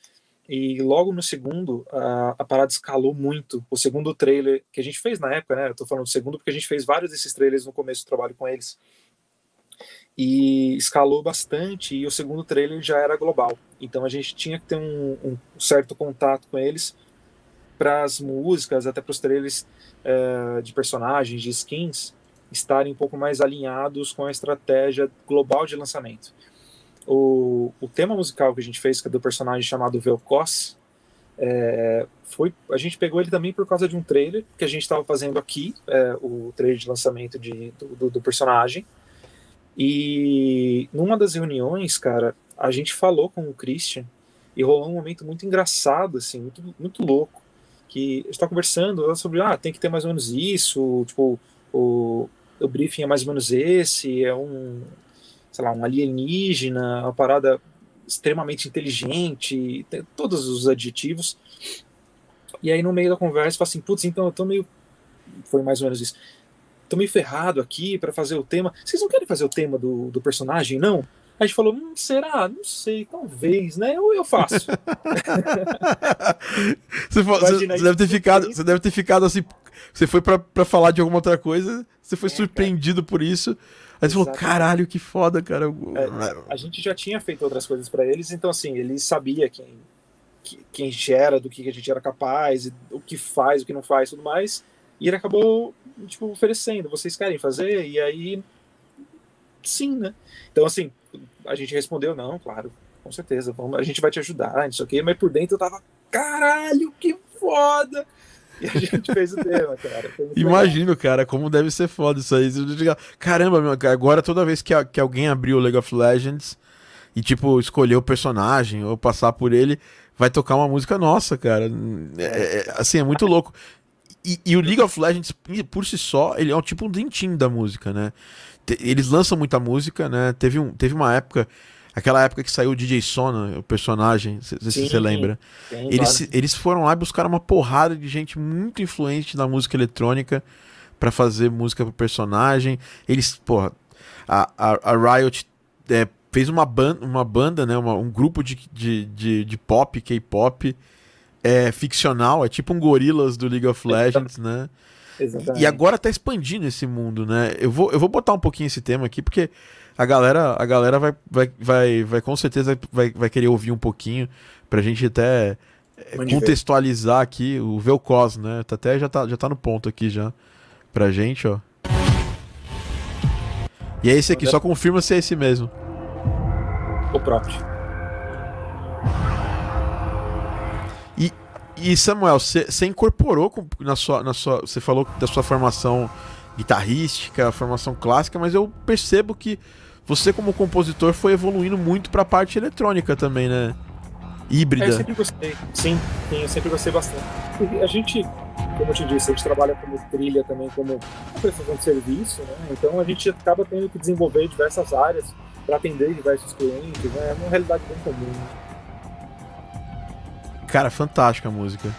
e logo no segundo, a, a, parada escalou muito. O segundo trailer que a gente fez na época, né? Eu tô falando do segundo porque a gente fez vários desses trailers no começo do trabalho com eles. E escalou bastante. E o segundo trailer já era global. Então a gente tinha que ter um, um certo contato com eles para as músicas, até para os trailers é, de personagens, de skins, estarem um pouco mais alinhados com a estratégia global de lançamento. O, o tema musical que a gente fez, que é do personagem chamado Velcos, é, foi, a gente pegou ele também por causa de um trailer que a gente estava fazendo aqui, é, o trailer de lançamento de, do, do, personagem. E numa das reuniões, cara, a gente falou com o Christian e rolou um momento muito engraçado, assim, muito, muito louco. Que a gente tá conversando sobre, ah, tem que ter mais ou menos isso, tipo, o, o briefing é mais ou menos esse, é um, sei lá, um alienígena, uma parada extremamente inteligente, todos os adjetivos. E aí no meio da conversa, fala assim, putz, então eu tô meio foi mais ou menos isso. Tô meio ferrado aqui para fazer o tema. Vocês não querem fazer o tema do, do personagem, não? A gente falou, hum, será? Não sei, talvez, né? Eu, eu faço. você, você, deve ter ficado, você deve ter ficado assim. Você foi para falar de alguma outra coisa, você foi é, surpreendido cara. por isso. Aí você falou, caralho, que foda, cara. É, a gente já tinha feito outras coisas para eles, então assim, ele sabia quem, quem gera, do que a gente era capaz, o que faz, o que não faz, tudo mais. E ele acabou, tipo, oferecendo, vocês querem fazer? E aí, sim, né? Então, assim, a gente respondeu, não, claro, com certeza, vamos, a gente vai te ajudar, não sei o quê, mas por dentro eu tava, caralho, que foda! A fez o tema, cara. Imagino, legal. cara, como deve ser foda isso aí. Caramba, meu, agora toda vez que, que alguém abrir o League of Legends e, tipo, escolher o personagem ou passar por ele, vai tocar uma música nossa, cara. É, é, assim, é muito louco. E, e, o League of Legends, por si só, ele é um tipo um dentinho da música, né? Eles lançam muita música, né? Teve, um, teve uma época Aquela época que saiu o DJ Sona, o personagem, se você lembra. Sim, eles, claro. eles foram lá e buscaram uma porrada de gente muito influente na música eletrônica para fazer música pro personagem. Eles, porra, a, a, a Riot é, fez uma, ban uma banda, né, uma, um grupo de, de, de, de pop, K-pop, é, ficcional, é tipo um Gorilas do League of Legends, né? Exatamente. E agora tá expandindo esse mundo, né? Eu vou, eu vou botar um pouquinho esse tema aqui, porque a galera, a galera vai, vai, vai, vai com certeza vai, vai querer ouvir um pouquinho pra gente até eh, contextualizar aqui o Velcos, né? Tá até já tá, já tá no ponto aqui já pra gente, ó. E é esse aqui, só confirma se é esse mesmo. O próprio. E E Samuel, você incorporou na sua, na sua. Você falou da sua formação guitarrística, formação clássica, mas eu percebo que você, como compositor, foi evoluindo muito para a parte eletrônica também, né? Híbrida. É, eu sempre gostei, sim, sim, eu sempre gostei bastante. A gente, como eu te disse, a gente trabalha como trilha também, como prestação de serviço, né? Então a gente acaba tendo que desenvolver diversas áreas para atender diversos clientes, né? É uma realidade bem comum. Cara, fantástica a música.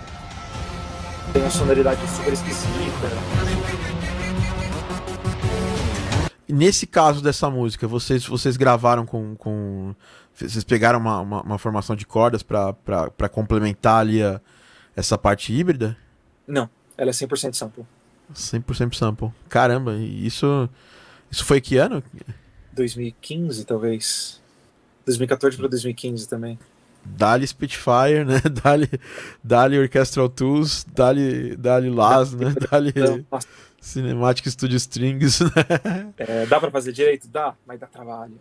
Tem uma sonoridade super esquisita. Nesse caso dessa música, vocês, vocês gravaram com, com. Vocês pegaram uma, uma, uma formação de cordas para complementar ali a, essa parte híbrida? Não, ela é 100% sample. 100% sample. Caramba, isso. Isso foi que ano? 2015, talvez. 2014 para 2015 também. Dali Spitfire, né? Dali, Dali Orchestral Tools, Dali, Dali Las, né? Dali Cinematic Studio Strings, né? É, dá pra fazer direito? Dá, mas dá trabalho.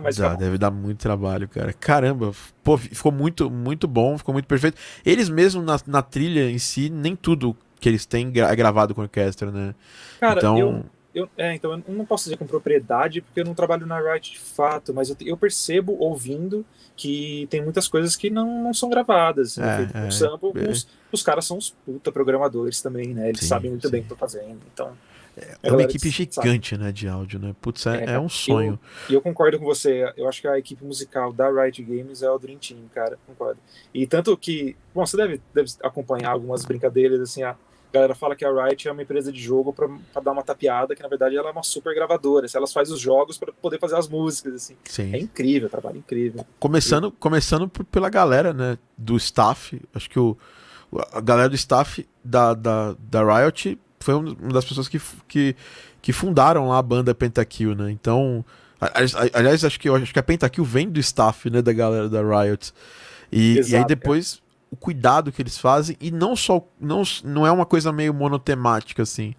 mas dá, deve dar muito trabalho, cara. Caramba, pô, ficou muito, muito bom, ficou muito perfeito. Eles mesmo na, na trilha em si, nem tudo que eles têm é gravado com orquestra, né? Cara, então... eu eu, é, então eu não posso dizer com propriedade porque eu não trabalho na Riot de fato, mas eu, eu percebo ouvindo que tem muitas coisas que não, não são gravadas. Né? É, é, sample, é. Os, os, caras são os puta programadores também, né? Eles sim, sabem muito sim. bem o que estão fazendo. Então, é, é uma equipe gigante, sabe. né, de áudio, né? Putz, é, um sonho. E eu, eu, concordo com você. Eu acho que a equipe musical da Riot Games é o Dream Team, cara. Concordo. E tanto que, bom, você deve, deve acompanhar algumas brincadeiras assim. A, a galera fala que a Riot é uma empresa de jogo para dar uma tapeada, que na verdade ela é uma super gravadora. Se elas fazem os jogos para poder fazer as músicas, assim. Sim. É incrível, trabalho incrível. Começando, incrível. começando pela galera, né, do staff. Acho que o, a galera do staff da, da, da Riot foi uma das pessoas que, que, que fundaram lá a banda Pentakill, né? Então, aliás, acho que acho que a Pentakill vem do staff, né, da galera da Riot. E, Exato, e aí depois o cuidado que eles fazem e não só não, não é uma coisa meio monotemática assim.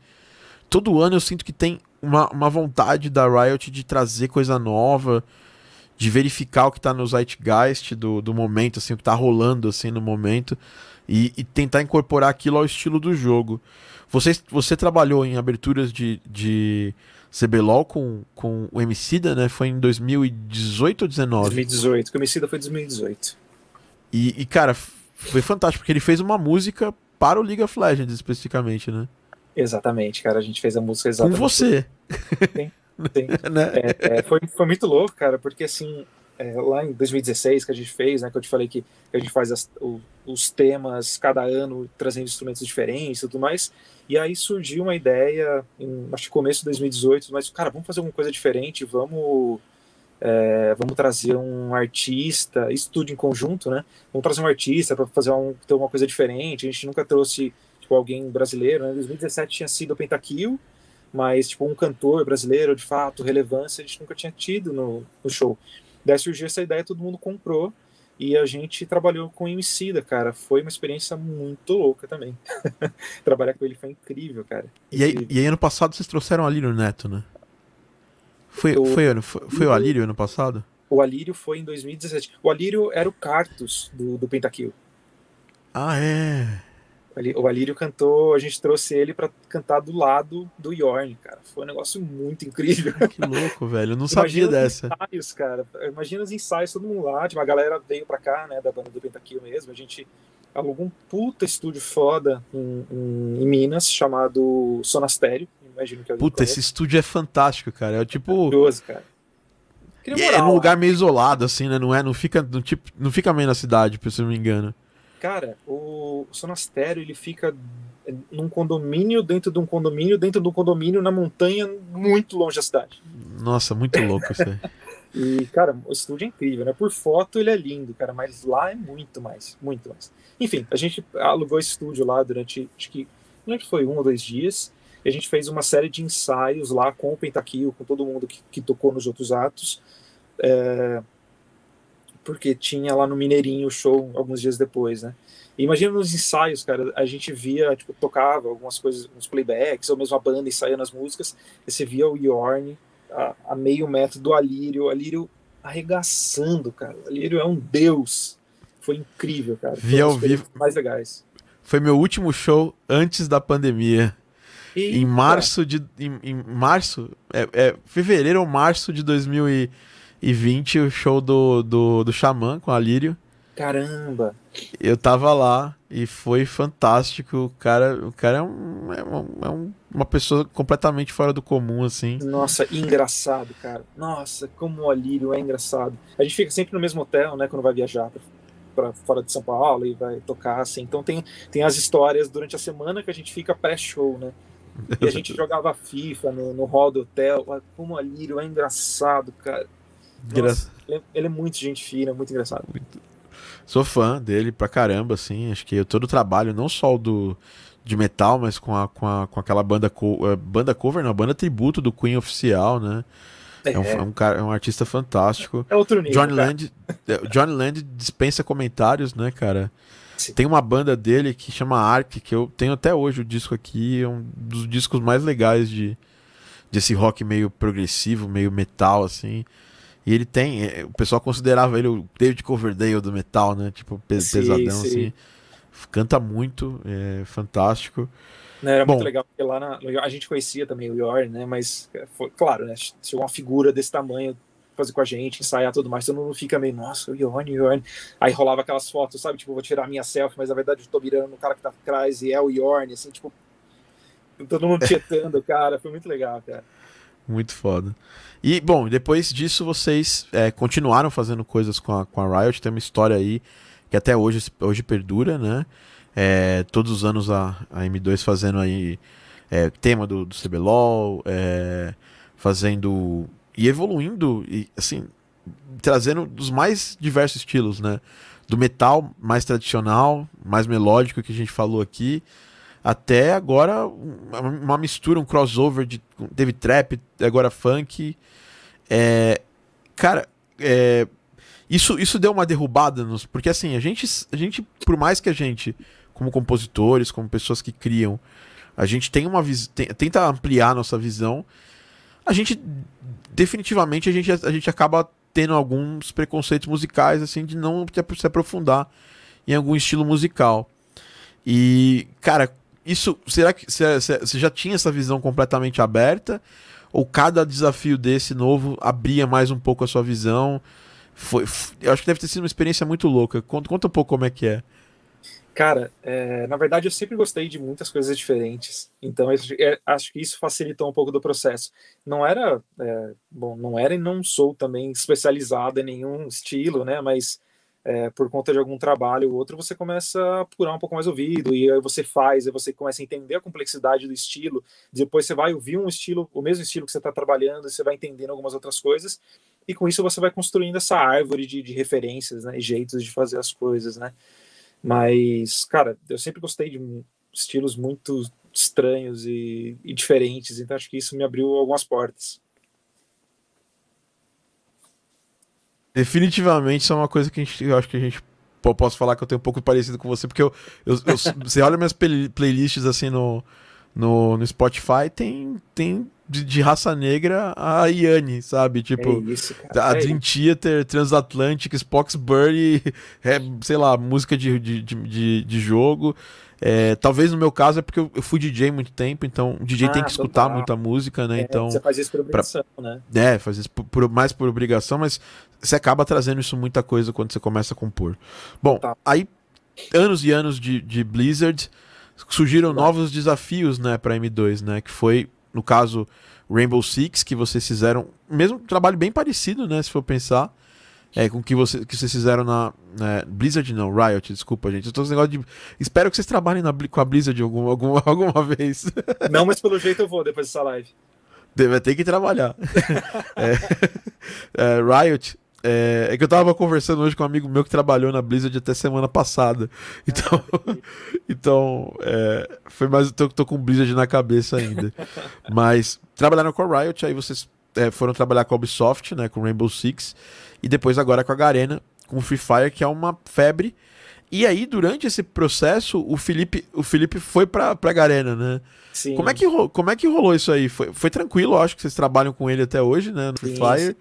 Todo ano eu sinto que tem uma, uma vontade da Riot de trazer coisa nova, de verificar o que está no zeitgeist do, do momento, assim, o que está rolando assim no momento e, e, tentar incorporar aquilo ao estilo do jogo. Você, você trabalhou em aberturas de, de CBLOL com, com o Emicida, né? Foi em 2018 ou 2019? 2018, com o Emicida foi 2018. E, e, cara, foi fantástico, porque ele fez uma música para o League of Legends especificamente, né? Exatamente, cara. A gente fez a música exatamente. Com você. Sim, sim. né? é, é, foi, foi muito louco, cara, porque assim, é, lá em 2016 que a gente fez, né, que eu te falei que, a gente faz as, o, os temas cada ano trazendo instrumentos diferentes e tudo mais, e aí surgiu uma ideia, em, acho que começo de 2018, mas, cara, vamos fazer alguma coisa diferente, vamos é, vamos trazer um artista, isso tudo em conjunto, né? Vamos trazer um artista para fazer um, ter uma coisa diferente. A gente nunca trouxe tipo, alguém brasileiro, né? Em 2017 tinha sido o Pentakill, mas tipo um cantor brasileiro de fato, relevância, a gente nunca tinha tido no, no show. Daí surgiu essa ideia, todo mundo comprou e a gente trabalhou com o Emicida, cara. Foi uma experiência muito louca também. Trabalhar com ele foi incrível, cara. E, aí, e aí ano passado vocês trouxeram ali no Neto, né? Foi, o, foi, foi, foi o Alírio ano passado? O Alírio foi em 2017. O Alírio era o Cartus do, do Pentakill. Ah, é. O Alírio cantou, a gente trouxe ele para cantar do lado do Yorn, cara. Foi um negócio muito incrível. Que louco, velho. Eu não sabia dessa. ensaios, cara. Imagina os ensaios, todo mundo lá. Tipo, a galera veio pra cá, né, da banda do Pentakill mesmo. A gente alugou um puta estúdio foda em, em, em Minas, chamado Sonastério imagino que Puta, esse estúdio é fantástico, cara. É tipo. Maravilhoso, cara. Moral, é num lugar meio isolado, assim, né? Não é, não fica, não, tipo, não fica meio na cidade, se eu não me engano. Cara, o, o Sonastério, ele fica num condomínio, dentro de um condomínio, dentro de um condomínio, na montanha, muito longe da cidade. Nossa, muito louco isso aí. e, cara, o estúdio é incrível, né? Por foto ele é lindo, cara, mas lá é muito mais, muito mais. Enfim, a gente alugou esse estúdio lá durante, acho que, não é que foi um ou dois dias, e a gente fez uma série de ensaios lá com o Pentakill, com todo mundo que, que tocou nos outros atos. É, porque tinha lá no Mineirinho o show alguns dias depois, né? E imagina nos ensaios, cara, a gente via, tipo, tocava algumas coisas, uns playbacks, ou mesmo a banda ensaiando as músicas, e você via o Yorn a, a meio metro do Alírio, o Alírio arregaçando, cara. O Alírio é um deus. Foi incrível, cara. Via ao vivo. Mais legais foi meu último show antes da pandemia. Em março de. Em, em março? É, é, fevereiro ou março de 2020, o show do, do, do Xamã com a Lírio. Caramba! Eu tava lá e foi fantástico. O cara, o cara é, um, é, um, é um, uma pessoa completamente fora do comum, assim. Nossa, engraçado, cara. Nossa, como o Alírio é engraçado. A gente fica sempre no mesmo hotel, né, quando vai viajar para fora de São Paulo e vai tocar, assim. Então tem, tem as histórias durante a semana que a gente fica pré-show, né? E a gente jogava FIFA no, no hall do hotel. Como o Alírio é engraçado, cara. Nossa, ele, é, ele, é, muito gente fina, muito engraçado. Muito. Sou fã dele pra caramba, assim. Acho que todo o trabalho, não só o do de metal, mas com, a, com, a, com aquela banda, co uh, banda cover, não, banda tributo do Queen oficial, né? É, é um, é um, cara, é um artista fantástico. É outro nível. John Land, é, John Land dispensa comentários, né, cara? Sim. Tem uma banda dele que chama Ark, que eu tenho até hoje o disco aqui, é um dos discos mais legais de desse rock meio progressivo, meio metal, assim. E ele tem, é, o pessoal considerava ele o David Coverdale do metal, né? Tipo, pesadão, sim. assim. Canta muito, é fantástico. Não, era Bom, muito legal, porque lá na, a gente conhecia também o Yorn, né? Mas, é, foi, claro, né? Se uma figura desse tamanho fazer com a gente, ensaiar tudo mais, todo mundo fica meio, nossa, o Yorn, o Yorn. Aí rolava aquelas fotos, sabe? Tipo, vou tirar minha selfie, mas na verdade eu tô mirando no cara que tá atrás e é o Yorn, assim, tipo, todo mundo tietando, cara. Foi muito legal, cara. Muito foda. E, bom, depois disso vocês é, continuaram fazendo coisas com a, com a Riot. Tem uma história aí que até hoje, hoje perdura, né? É, todos os anos a, a M2 fazendo aí é, tema do, do CBLOL, é, fazendo e evoluindo, e assim, trazendo dos mais diversos estilos, né? Do metal mais tradicional, mais melódico que a gente falou aqui, até agora uma mistura, um crossover de teve trap, agora funk. É, cara, é, isso, isso deu uma derrubada nos. Porque assim, a gente, a gente, por mais que a gente, como compositores, como pessoas que criam, a gente tem uma. Tenta ampliar nossa visão. A gente. Definitivamente a gente, a gente acaba tendo alguns preconceitos musicais, assim, de não se aprofundar em algum estilo musical. E, cara, isso. Será que você já tinha essa visão completamente aberta? Ou cada desafio desse novo abria mais um pouco a sua visão? Foi, eu acho que deve ter sido uma experiência muito louca. Conta, conta um pouco como é que é. Cara, é, na verdade eu sempre gostei de muitas coisas diferentes, então eu, é, acho que isso facilitou um pouco do processo. Não era, é, bom, não era e não sou também especializado em nenhum estilo, né? Mas é, por conta de algum trabalho ou outro, você começa a apurar um pouco mais o ouvido, e aí você faz, aí você começa a entender a complexidade do estilo, depois você vai ouvir um estilo, o mesmo estilo que você está trabalhando, e você vai entendendo algumas outras coisas, e com isso você vai construindo essa árvore de, de referências, né, e jeitos de fazer as coisas, né. Mas, cara, eu sempre gostei de estilos muito estranhos e, e diferentes, então acho que isso me abriu algumas portas. Definitivamente isso é uma coisa que a gente, eu acho que a gente posso falar que eu tenho um pouco parecido com você, porque eu, eu, eu você olha minhas play, playlists assim no, no, no Spotify, tem, tem de, de, raça negra a Yanni, sabe? Tipo, é isso, a é Dream Theater, Transatlantic, Spox Burry, é, sei lá, música de, de, de, de jogo. É, talvez no meu caso é porque eu, fui DJ muito tempo, então o DJ ah, tem que escutar total. muita música, né? É, então você faz isso por obrigação, pra, né? É, faz isso por, por, mais por obrigação, mas você acaba trazendo isso muita coisa quando você começa a compor. Bom, tá. aí anos e anos de, de Blizzard surgiram novos desafios, né, para M2, né? Que foi no caso Rainbow Six que vocês fizeram, mesmo um trabalho bem parecido, né? Se for pensar é, com que, você, que vocês fizeram na. Né, Blizzard não, Riot, desculpa, gente. Eu tô com esse negócio de. Espero que vocês trabalhem na, com a Blizzard algum, algum, alguma vez. Não, mas pelo jeito eu vou depois dessa live. Vai ter que trabalhar. é, é, Riot. É, é, que eu tava conversando hoje com um amigo meu que trabalhou na Blizzard até semana passada. Então, ah, então é, foi mais. Eu tô, tô com Blizzard na cabeça ainda. Mas trabalharam com a Riot, aí vocês é, foram trabalhar com a Ubisoft, né, com Rainbow Six, e depois agora com a Garena, com o Free Fire, que é uma febre. E aí, durante esse processo, o Felipe, o Felipe foi pra, pra Garena, né? Sim. Como é, que, como é que rolou isso aí? Foi, foi tranquilo, acho que vocês trabalham com ele até hoje, né, no Free Sim. Fire.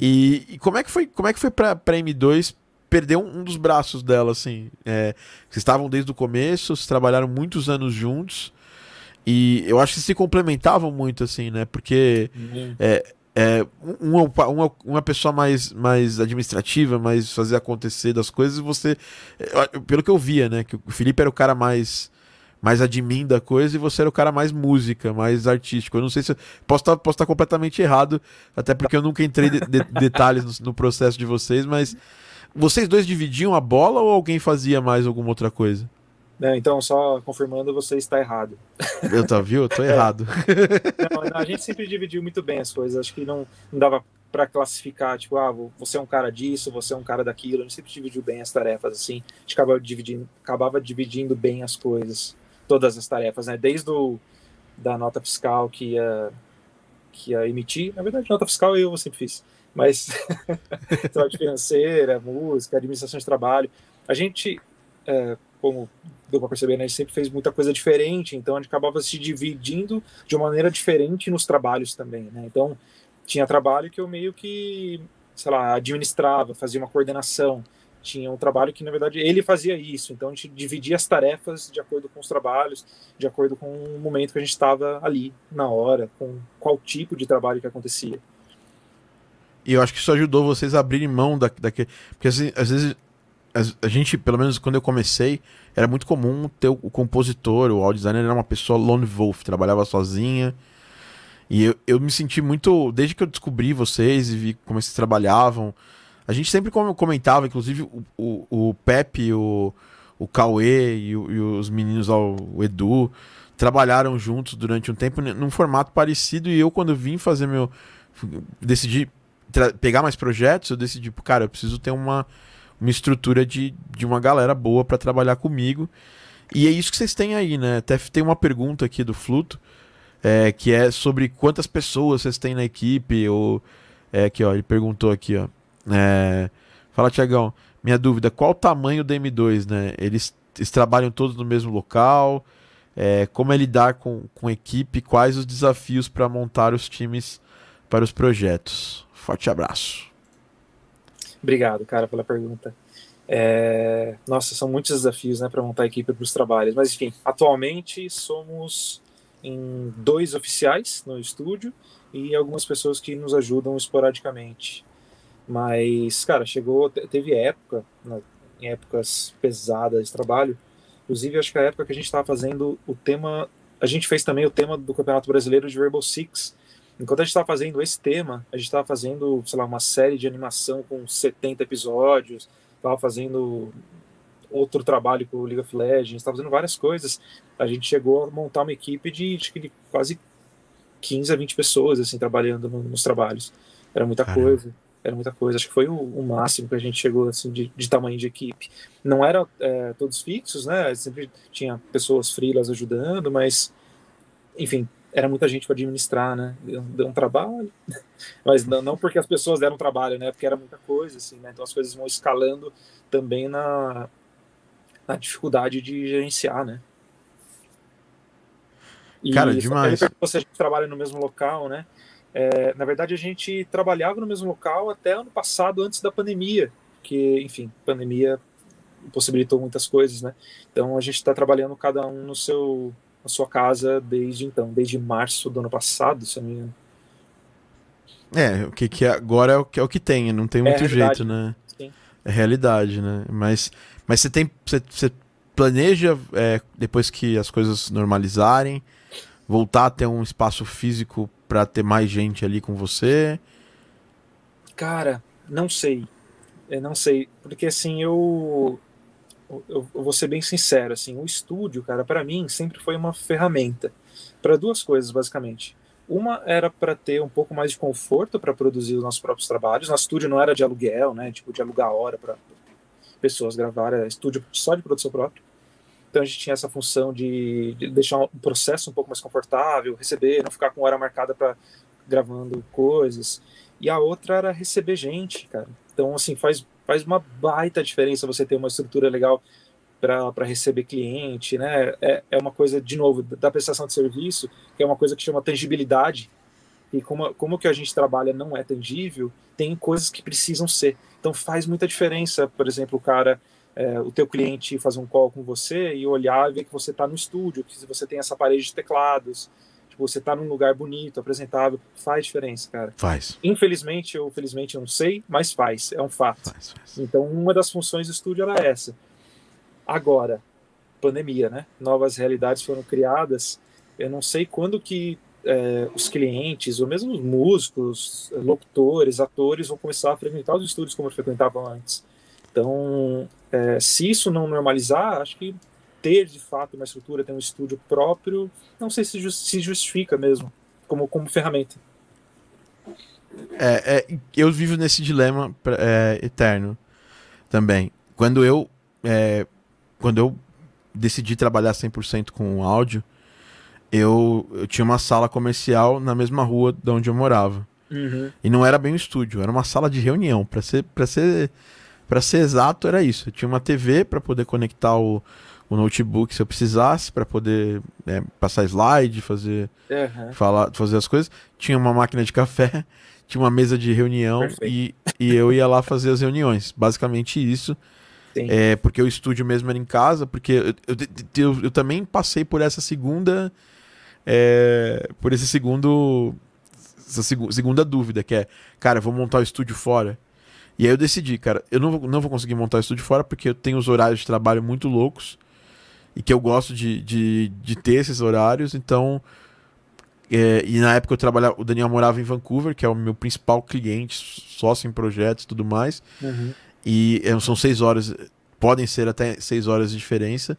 E, e, como é que foi, como é que foi pra, pra M2 perdeu um, dos braços dela, assim. É, vocês estavam desde o começo, vocês trabalharam muitos anos juntos. E eu acho que se complementavam muito, assim, né? Porque uhum. é, é, uma, uma, uma pessoa mais, mais administrativa, mais fazer acontecer das coisas, você. Pelo que eu via, né? Que o Felipe era o cara mais mais admin da coisa e você era o cara mais música, mais artístico. Eu não sei se. Posso estar posso estar completamente errado, até porque eu nunca entrei de, de, detalhes no, no, processo de vocês, mas. Vocês dois dividiam a bola ou alguém fazia mais alguma outra coisa? Não, então, só confirmando, você está errado. Eu tá, viu? Eu tô errado. Não, não, a gente sempre dividiu muito bem as coisas. Acho que não, não dava para classificar, tipo, ah, você é um cara disso, você é um cara daquilo. A gente sempre dividiu bem as tarefas, assim. A gente acabava dividindo, acabava dividindo bem as coisas todas as tarefas, né? Desde o, da nota fiscal que ia, que ia emitir, na verdade, nota fiscal eu sempre fiz, mas trabalho financeira, música, administração de trabalho. A gente, é, como deu para perceber, né, a gente sempre fez muita coisa diferente, então a gente acabava se dividindo de uma maneira diferente nos trabalhos também, né? Então, tinha trabalho que eu meio que, sei lá, administrava, fazia uma coordenação tinha um trabalho que, na verdade, ele fazia isso. Então, a gente dividia as tarefas de acordo com os trabalhos, de acordo com o momento que a gente estava ali, na hora, com qual tipo de trabalho que acontecia. E eu acho que isso ajudou vocês a abrirem mão da, daquele. Porque assim, às vezes a gente, pelo menos quando eu comecei, era muito comum ter o, o compositor, o audio designer era uma pessoa lone wolf, trabalhava sozinha. E eu, eu me senti muito. Desde que eu descobri vocês e vi como vocês trabalhavam, a gente sempre comentava, inclusive o, o, o Pepe, o, o Cauê e, o, e os meninos, o Edu, trabalharam juntos durante um tempo num formato parecido. E eu, quando vim fazer meu. Decidi pegar mais projetos, eu decidi, cara, eu preciso ter uma, uma estrutura de, de uma galera boa para trabalhar comigo. E é isso que vocês têm aí, né? Até tem uma pergunta aqui do Fluto, é, que é sobre quantas pessoas vocês têm na equipe. Ou, é, aqui, ó, ele perguntou aqui, ó. É... Fala, Tiagão. Minha dúvida, qual o tamanho do M2, né? Eles, eles trabalham todos no mesmo local? É, como é lidar com, com equipe? Quais os desafios para montar os times para os projetos? Forte abraço. Obrigado, cara, pela pergunta. É... Nossa, são muitos desafios né, para montar a equipe para os trabalhos. Mas, enfim, atualmente somos em dois oficiais no estúdio e algumas pessoas que nos ajudam esporadicamente. Mas, cara, chegou, teve época, né, em épocas pesadas de trabalho, inclusive acho que a época que a gente estava fazendo o tema, a gente fez também o tema do Campeonato Brasileiro de Rainbow Six. Enquanto a gente estava fazendo esse tema, a gente estava fazendo, sei lá, uma série de animação com 70 episódios, estava fazendo outro trabalho com o League of Legends, estava fazendo várias coisas. A gente chegou a montar uma equipe de, de quase 15 a 20 pessoas assim trabalhando nos trabalhos. Era muita Caramba. coisa era muita coisa. Acho que foi o, o máximo que a gente chegou assim de, de tamanho de equipe. Não eram é, todos fixos, né? Sempre tinha pessoas frilas ajudando, mas enfim, era muita gente para administrar, né? Deu, um trabalho, mas não, não, porque as pessoas deram trabalho, né? Porque era muita coisa, assim, né? Então as coisas vão escalando também na, na dificuldade de gerenciar, né? E Cara, demais. Você a gente trabalha no mesmo local, né? É, na verdade, a gente trabalhava no mesmo local até ano passado, antes da pandemia, que, enfim, pandemia possibilitou muitas coisas, né? Então a gente está trabalhando cada um no seu, na sua casa desde então, desde março do ano passado, se não me engano. É, o que, que agora é o que, é o que tem, não tem é muito é jeito, né? Sim. É realidade, né? Mas, mas você tem. Você, você planeja, é, depois que as coisas normalizarem, voltar a ter um espaço físico para ter mais gente ali com você? Cara, não sei. Eu não sei, porque assim, eu, eu, vou ser bem sincero, assim, o estúdio, cara, para mim sempre foi uma ferramenta para duas coisas, basicamente. Uma era para ter um pouco mais de conforto para produzir os nossos próprios trabalhos. Nosso estúdio não era de aluguel, né? Tipo, de alugar hora para pessoas gravar, era estúdio só de produção própria. Então a gente tinha essa função de, de deixar o processo um pouco mais confortável, receber, não ficar com hora marcada para gravando coisas. E a outra era receber gente, cara. Então, assim, faz, faz uma baita diferença você ter uma estrutura legal para receber cliente, né? É, é uma coisa, de novo, da prestação de serviço, que é uma coisa que chama tangibilidade. E como, como que a gente trabalha não é tangível, tem coisas que precisam ser. Então faz muita diferença, por exemplo, o cara, é, o teu cliente fazer um call com você e olhar e ver que você está no estúdio, que você tem essa parede de teclados, tipo, você está num lugar bonito, apresentável, faz diferença, cara. Faz. Infelizmente ou felizmente eu não sei, mas faz, é um fato. Faz, faz. Então uma das funções do estúdio era essa. Agora, pandemia, né? Novas realidades foram criadas. Eu não sei quando que é, os clientes, ou mesmo os músicos, locutores, atores vão começar a frequentar os estúdios como frequentavam antes. Então, é, se isso não normalizar, acho que ter de fato uma estrutura, ter um estúdio próprio, não sei se, se justifica mesmo como, como ferramenta. É, é, eu vivo nesse dilema é, eterno também. Quando eu, é, quando eu decidi trabalhar 100% com áudio, eu, eu tinha uma sala comercial na mesma rua de onde eu morava. Uhum. E não era bem um estúdio, era uma sala de reunião. Para ser, pra ser, pra ser exato, era isso. Eu tinha uma TV para poder conectar o, o notebook se eu precisasse, para poder é, passar slide, fazer, Uhum. falar, fazer as coisas. Tinha uma máquina de café, tinha uma mesa de reunião e, e eu ia lá fazer as reuniões. Basicamente isso. Sim. É, porque o estúdio mesmo era em casa, porque eu, eu, eu, eu também passei por essa segunda. é, por esse segundo. Essa segu- segunda dúvida, que é, cara, vou montar o estúdio fora. E aí eu decidi, cara, eu não vou, não vou conseguir montar o estúdio fora porque eu tenho os horários de trabalho muito loucos e que eu gosto de, de, de ter esses horários, então. é, e na época eu trabalhava, o Daniel morava em Vancouver, que é o meu principal cliente, sócio em projetos e tudo mais. Uhum. E é, são seis horas, podem ser até seis horas de diferença.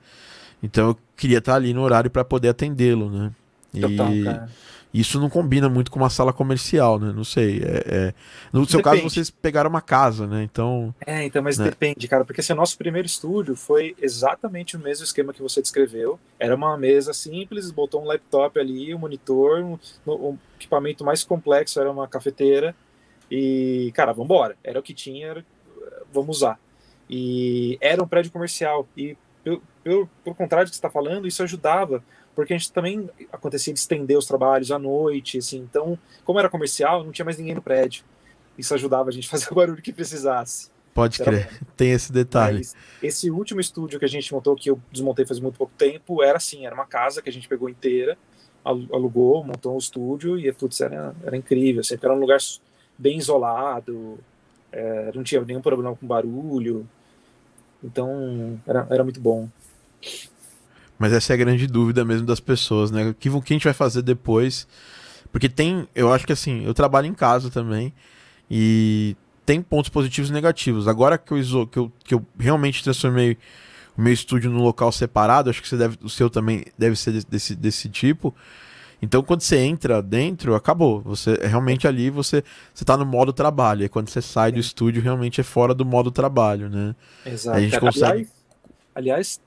Então eu queria estar ali no horário para poder atendê-lo, né? Total, e cara. Isso não combina muito com uma sala comercial, né? Não sei. é- é- No seu caso, vocês pegaram uma casa, né? Então. É, então, mas né? depende, cara, porque esse nosso primeiro estúdio foi exatamente o mesmo esquema que você descreveu. Era uma mesa simples, botou um laptop ali, um monitor, um, um equipamento mais complexo era uma cafeteira. E, cara, vambora. Era o que tinha, era, vamos usar. E era um prédio comercial. E, pelo, pelo, pelo contrário do que você está falando, isso ajudava, porque a gente também acontecia de estender os trabalhos à noite, assim. Então, como era comercial, não tinha mais ninguém no prédio. Isso ajudava a gente a fazer o barulho que precisasse. Pode Era crer. Tem esse detalhe. Mas esse último estúdio que a gente montou, que eu desmontei faz muito pouco tempo, era assim, era uma casa que a gente pegou inteira, alu- alugou, montou um estúdio e, putz, era, era incrível, sempre era um lugar bem isolado, é, não tinha nenhum problema com barulho, então era, era muito bom. Mas essa é a grande dúvida mesmo das pessoas, né? O que, o que a gente vai fazer depois? Porque tem, eu acho que assim, eu trabalho em casa também e tem pontos positivos e negativos. Agora que eu, iso- que eu, que eu realmente transformei o meu estúdio num local separado, acho que você deve, o seu também deve ser desse- desse, tipo. Então, quando você entra dentro, acabou. Você realmente ali você você tá no modo trabalho. E quando você sai do estúdio, realmente é fora do modo trabalho, né? Exato. A gente cara. consegue- Aliás, aliás,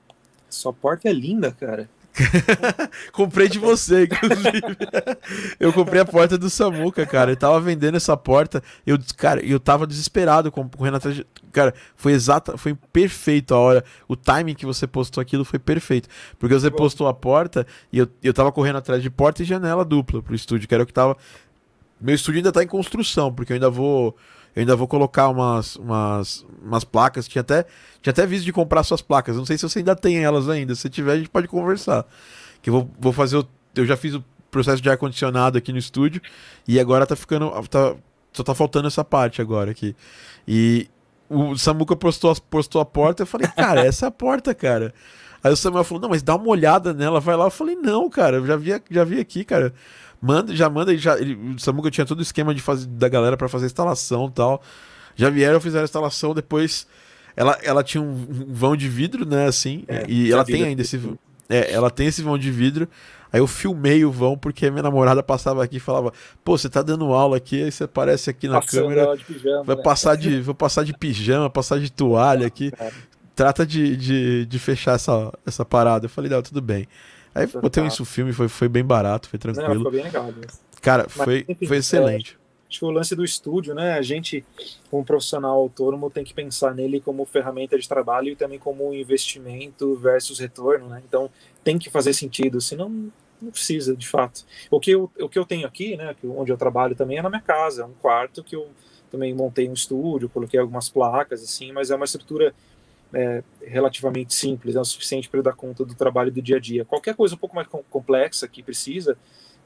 sua porta é linda, cara. Comprei de você, inclusive. eu comprei a porta do Samuca, cara. Ele tava vendendo essa porta. Eu, cara, eu tava desesperado com- correndo atrás de. Cara, foi exata, foi perfeito a hora. O timing que você postou aquilo foi perfeito. Porque você postou a porta e eu, eu tava correndo atrás de porta e janela dupla pro estúdio, que era o que tava. Meu estúdio ainda tá em construção, porque eu ainda vou. Eu ainda vou colocar umas, umas, umas placas. Tinha até, tinha até visto de comprar suas placas. Não sei se você ainda tem elas ainda. Se tiver, a gente pode conversar. Que eu vou, vou fazer o. Eu já fiz o processo de ar-condicionado aqui no estúdio. E agora tá ficando. Tá, só tá faltando essa parte agora aqui. E o Samuca postou, postou a porta. Eu falei, cara, essa é a porta, cara. Aí o Samuel falou, não, mas dá uma olhada nela, vai lá. Eu falei, não, cara, eu já vi, já vi aqui, cara. Manda, já manda, ele já, ele, o Samuca tinha todo o esquema de fazer, da galera pra fazer a instalação e tal. Já vieram, fizeram a instalação, depois ela, ela tinha um, um vão de vidro, né, assim, É, e ela tem da- ainda esse, é, ela tem esse vão de vidro. Aí eu filmei o vão porque minha namorada passava aqui e falava: "Pô, você tá dando aula aqui, aí você aparece aqui na Passando câmera, pijama, vai né? passar de, vou passar de pijama, passar de toalha aqui. Cara. Trata de, de, de fechar essa, essa parada". Eu falei: "Não, tudo bem". Aí Total. botei isso filme, foi, foi bem barato, foi Não, tranquilo. ficou bem legal. né? Cara, Mas, foi, enfim, foi excelente. Acho que o lance do estúdio, né? A gente, como profissional autônomo, tem que pensar nele como ferramenta de trabalho e também como investimento versus retorno, né? Então tem que fazer sentido, senão não precisa, de fato. O que eu, o que eu tenho aqui, né, onde eu trabalho também é na minha casa, é um quarto que eu também montei um estúdio, coloquei algumas placas, assim, mas é uma estrutura é, relativamente simples, é o suficiente para dar conta do trabalho do dia a dia. Qualquer coisa um pouco mais complexa que precisa,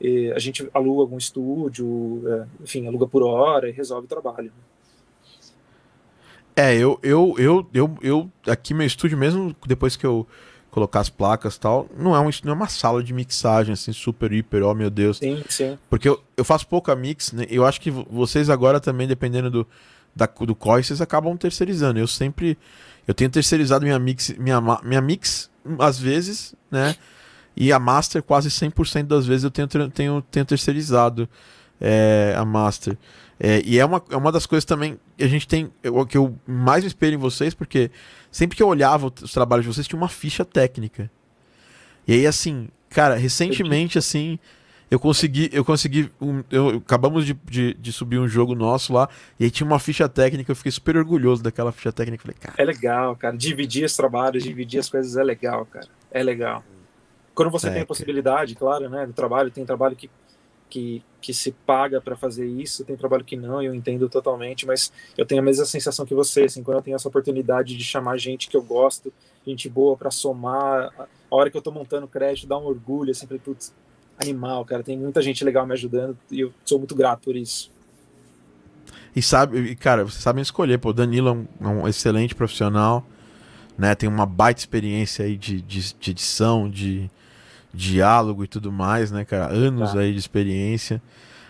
é, a gente aluga algum estúdio, é, enfim, aluga por hora e resolve o trabalho. É, eu, eu, eu, eu, eu, aqui meu estúdio, mesmo depois que eu colocar as placas e tal, não é, um, não é uma sala de mixagem, assim, super, hiper, oh meu Deus. Sim, sim. Porque eu, eu faço pouca mix, né? Eu acho que vocês agora também, dependendo do, da, do corre, vocês acabam terceirizando. Eu sempre, eu tenho terceirizado minha mix, minha, minha mix, às vezes, né? E a master, quase 100% das vezes eu tenho, tenho, tenho terceirizado é, a master. É, e é uma, é uma das coisas também que a gente tem, o que eu mais me espelho em vocês, porque sempre que eu olhava os trabalhos de vocês, tinha uma ficha técnica. E aí, assim, cara, recentemente, assim, eu consegui, eu consegui, um, eu, acabamos de, de, de, subir um jogo nosso lá, e aí tinha uma ficha técnica, eu fiquei super orgulhoso daquela ficha técnica. Falei, cara. É legal, cara, dividir os trabalhos, dividir as coisas é legal, cara, é legal. Quando você é, tem a possibilidade, claro, né, do trabalho, tem trabalho que que, que se paga para fazer isso, tem trabalho que não, eu entendo totalmente, mas eu tenho a mesma sensação que você, assim, quando eu tenho essa oportunidade de chamar gente que eu gosto, gente boa para somar, a hora que eu estou montando crédito, dá um orgulho, assim, putz, animal, cara, tem muita gente legal me ajudando e eu sou muito grato por isso. E sabe, cara, vocês sabem escolher, pô, o Danilo é um, é um excelente profissional, né, tem uma baita experiência aí de, de, de edição, de diálogo e tudo mais, né, cara? Anos tá. aí de experiência.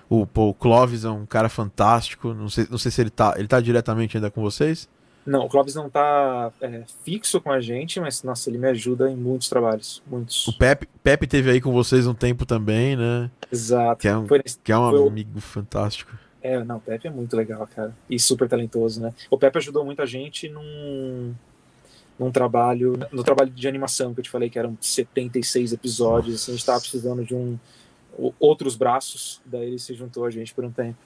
O, pô, o Clóvis é um cara fantástico. Não sei, não sei se ele tá. Ele tá diretamente ainda com vocês? Não, o Clóvis não tá é, fixo com a gente, mas nossa, ele me ajuda em muitos trabalhos. Muitos. O Pepe, Pepe teve aí com vocês um tempo também, né? Exato. Que é um, nesse, que é um amigo fantástico. É, não, o Pepe é muito legal, cara. E super talentoso, né? O Pepe ajudou muita gente num num trabalho, no trabalho de animação que eu te falei que eram 76 episódios, assim, a gente estava precisando de um outros braços, daí ele se juntou a gente por um tempo.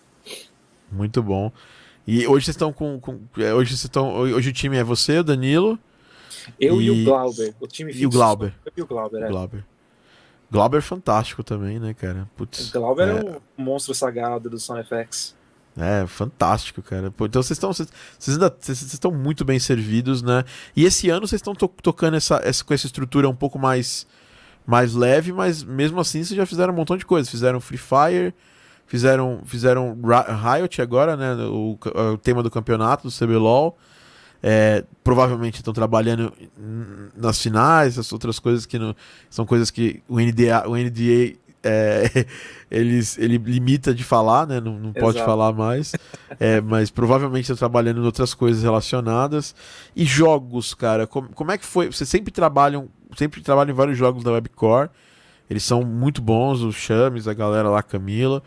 Muito bom. E hoje vocês estão com, com é, hoje vocês estão hoje o time é você, o Danilo, eu e, e o Glauber, o time fixo, E o Glauber. E o Glauber, é. Glauber. Glauber é fantástico também, né, cara? Putz, o Glauber é... é o monstro sagrado do SonFX. É, fantástico, cara. Pô, então vocês estão vocês, ainda vocês estão muito bem servidos, né? E esse ano vocês estão to tocando essa, essa, com essa estrutura um pouco mais mais leve, mas mesmo assim vocês já fizeram um montão de coisas. Fizeram Free Fire, fizeram fizeram Riot agora, né? O, o tema do campeonato do CBLOL. É, provavelmente estão trabalhando nas finais, as outras coisas que não, são coisas que o NDA, o NDA é, eles, ele limita de falar, né? Não, não pode falar mais. É, mas provavelmente está trabalhando em outras coisas relacionadas. E jogos, cara, como, como é que foi? Vocês sempre trabalham, sempre trabalham em vários jogos da Webcore. Eles são muito bons, os Chames, a galera lá, Camila.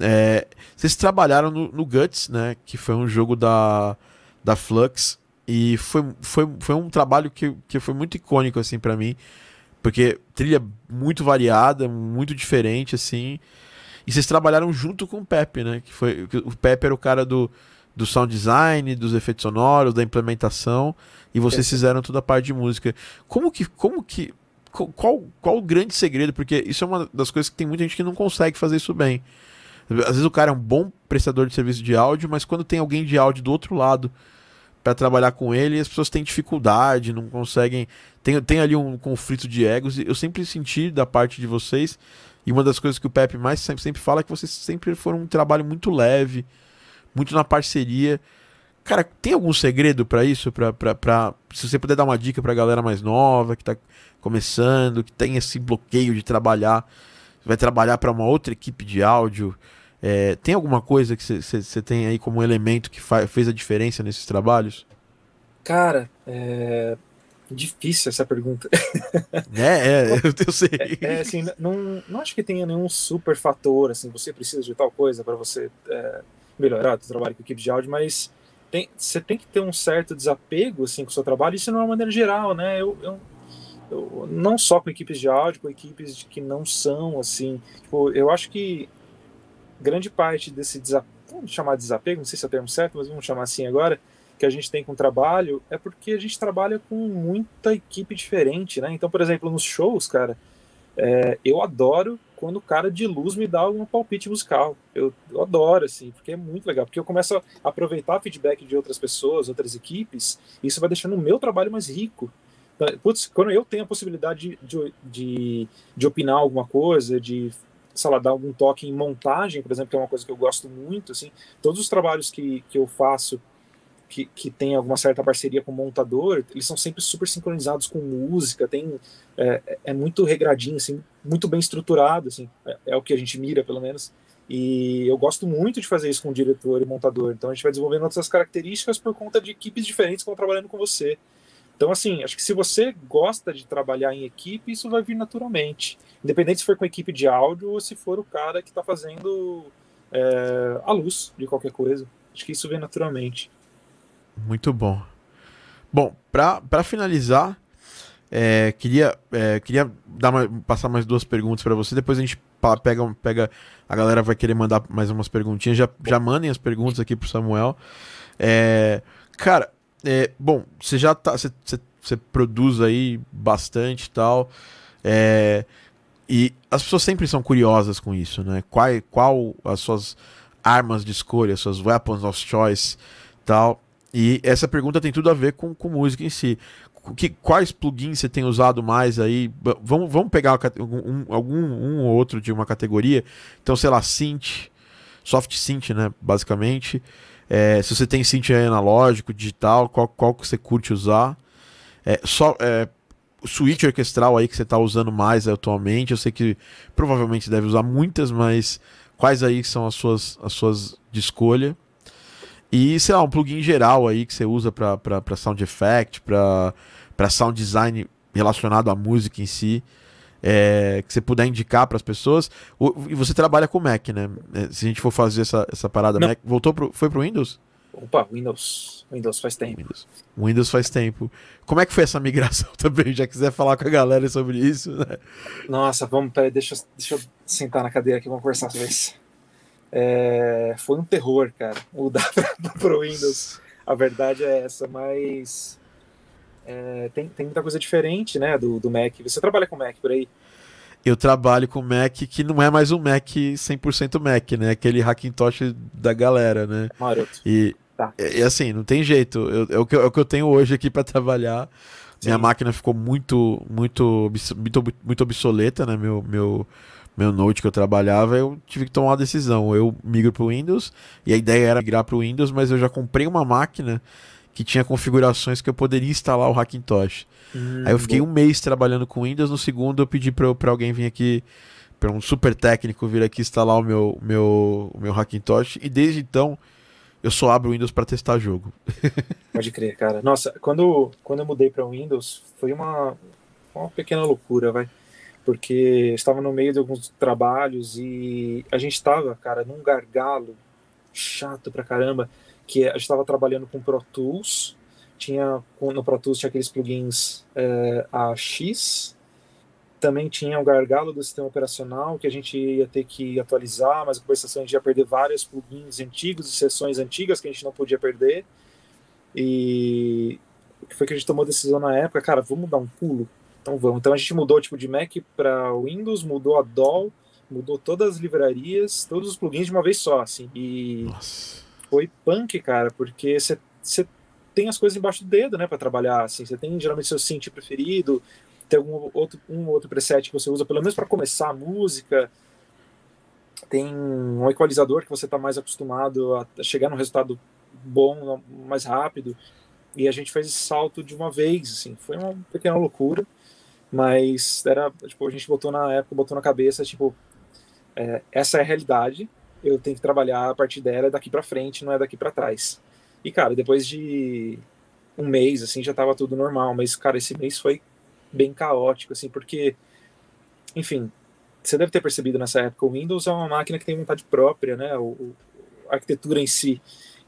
É, vocês trabalharam no, no, Guts, né? Que foi um jogo da, da Flux. E foi, foi, foi um trabalho que, que foi muito icônico, assim, para mim. Porque trilha muito variada, muito diferente, assim. E vocês trabalharam junto com o Pepe, né? Que foi, o Pepe era o cara do, do sound design, dos efeitos sonoros, da implementação. E vocês é. fizeram toda a parte de música. Como que. Como que qual, qual o grande segredo? Porque isso é uma das coisas que tem muita gente que não consegue fazer isso bem. Às vezes o cara é um bom prestador de serviço de áudio, mas quando tem alguém de áudio do outro lado para trabalhar com ele, as pessoas têm dificuldade, não conseguem. Tem, tem ali um conflito de egos. Eu sempre senti da parte de vocês, e uma das coisas que o Pepe mais sempre, sempre fala é que vocês sempre foram um trabalho muito leve, muito na parceria. Cara, tem algum segredo para isso? Pra, pra, pra, se você puder dar uma dica pra galera mais nova, que tá começando, que tem esse bloqueio de trabalhar, vai trabalhar para uma outra equipe de áudio. É, tem alguma coisa que você tem aí como elemento que fez a diferença nesses trabalhos? Cara, é difícil essa pergunta. É, é, eu, eu sei. É, é, assim, não, não acho que tenha nenhum super fator, assim, você precisa de tal coisa para você é, melhorar o seu trabalho com equipe de áudio, mas tem, você tem que ter um certo desapego, assim, com o seu trabalho, isso é uma maneira geral, né? Eu, eu, eu, não só com equipes de áudio, com equipes de que não são, assim, tipo, eu acho que grande parte desse desapego, vamos chamar de desapego, não sei se é o termo certo, mas vamos chamar assim agora, que a gente tem com o trabalho, é porque a gente trabalha com muita equipe diferente, né? Então, por exemplo, nos shows, cara, É, eu adoro quando o cara de luz me dá algum palpite musical. Eu, eu, adoro, assim, porque é muito legal. Porque eu começo a aproveitar feedback de outras pessoas, outras equipes, e isso vai deixando o meu trabalho mais rico. Putz, quando eu tenho a possibilidade de, de, de opinar alguma coisa, de sei lá, dar algum toque em montagem, por exemplo, que é uma coisa que eu gosto muito, assim, todos os trabalhos que, que eu faço que, que tem alguma certa parceria com o montador, eles são sempre super sincronizados com música, tem, é, é muito regradinho, assim, muito bem estruturado, assim, é, é, o que a gente mira, pelo menos. E eu gosto muito de fazer isso com o diretor e montador. Então a gente vai desenvolvendo outras características por conta de equipes diferentes que estão trabalhando com você. Então, assim, acho que se você gosta de trabalhar em equipe, isso vai vir naturalmente. Independente se for com equipe de áudio ou se for o cara que está fazendo é, a luz de qualquer coisa. Acho que isso vem naturalmente. Muito bom. Bom, para finalizar, é, queria, é, queria dar uma, passar mais duas perguntas para você. Depois a gente pega, pega. A galera vai querer mandar mais umas perguntinhas. Já, já mandem as perguntas aqui pro Samuel. É, cara, é, bom, você já tá. Você, produz aí bastante e tal. É, e as pessoas sempre são curiosas com isso, né? Qual, qual as suas armas de escolha, suas weapons of choice tal. E essa pergunta tem tudo a ver com, com música em si. Que, quais plugins você tem usado mais aí? Vamos, vamos pegar um, algum um ou outro de uma categoria. Então, sei lá, synth, soft synth, né? Basicamente. É, se você tem synth analógico, digital, qual, qual que você curte usar? É, só, é, switch orquestral aí que você está usando mais atualmente. Eu sei que provavelmente deve usar muitas, mas quais aí são as suas, as suas de escolha? E, sei lá, um plugin geral aí que você usa para sound effect, para sound design relacionado à música em si, é, que você puder indicar para as pessoas. O, e você trabalha com Mac, né? É, se a gente for fazer essa, essa parada, Não. Mac, voltou pro, foi pro Windows? Opa, Windows. Windows faz tempo. Windows. Windows faz tempo. Como é que foi essa migração também? Já quiser falar com a galera sobre isso, né? Nossa, vamos, peraí, deixa, deixa eu sentar na cadeira aqui, vamos conversar sobre isso. É, foi um terror, cara, mudar para o Windows. A verdade é essa, mas é, tem, tem muita coisa diferente, né, do, do Mac. Você trabalha com Mac por aí? Eu trabalho com Mac que não é mais um Mac 100% Mac, né? Aquele Hackintosh da galera, né? Maroto. E, tá. e, assim, não tem jeito. Eu, é, o que, é o que eu tenho hoje aqui para trabalhar. Sim. Minha máquina ficou muito, muito, muito, muito obsoleta, né? Meu, meu, meu Note que eu trabalhava, eu tive que tomar uma decisão. Eu migro para o Windows, e a ideia era migrar para o Windows, mas eu já comprei uma máquina que tinha configurações que eu poderia instalar o Hackintosh. Hum, Aí eu fiquei bom. um mês trabalhando com Windows, no segundo eu pedi para alguém vir aqui, para um super técnico vir aqui instalar o meu, meu, o meu Hackintosh, e desde então eu só abro o Windows para testar jogo. Pode crer, cara. Nossa, quando, quando eu mudei para o Windows, foi uma, uma pequena loucura, vai porque estava no meio de alguns trabalhos e a gente estava, cara, num gargalo chato pra caramba, que a gente estava trabalhando com Pro Tools, tinha no Pro Tools tinha aqueles plugins é, AX, também tinha o gargalo do sistema operacional que a gente ia ter que atualizar, mas a compensação a gente ia perder vários plugins antigos e sessões antigas que a gente não podia perder. E o que foi que a gente tomou decisão na época, cara, vamos dar um pulo, então vamos. Então a gente mudou tipo de Mac para Windows, mudou a DOL, mudou todas as livrarias, todos os plugins de uma vez só, assim. E Nossa. foi punk, cara, porque você tem as coisas embaixo do dedo, né, para trabalhar, assim. Você tem geralmente seu synth preferido, tem algum outro um outro preset que você usa pelo menos para começar a música. Tem um equalizador que você está mais acostumado a chegar num resultado bom, mais rápido. E a gente fez esse salto de uma vez, assim. Foi uma pequena loucura. Mas era, tipo, a gente botou na época, botou na cabeça, tipo, é, essa é a realidade, eu tenho que trabalhar a partir dela daqui para frente, não é daqui para trás. E, cara, depois de um mês, assim, já tava tudo normal, mas, cara, esse mês foi bem caótico, assim, porque, enfim, você deve ter percebido nessa época, o Windows é uma máquina que tem vontade própria, né, o a arquitetura em si.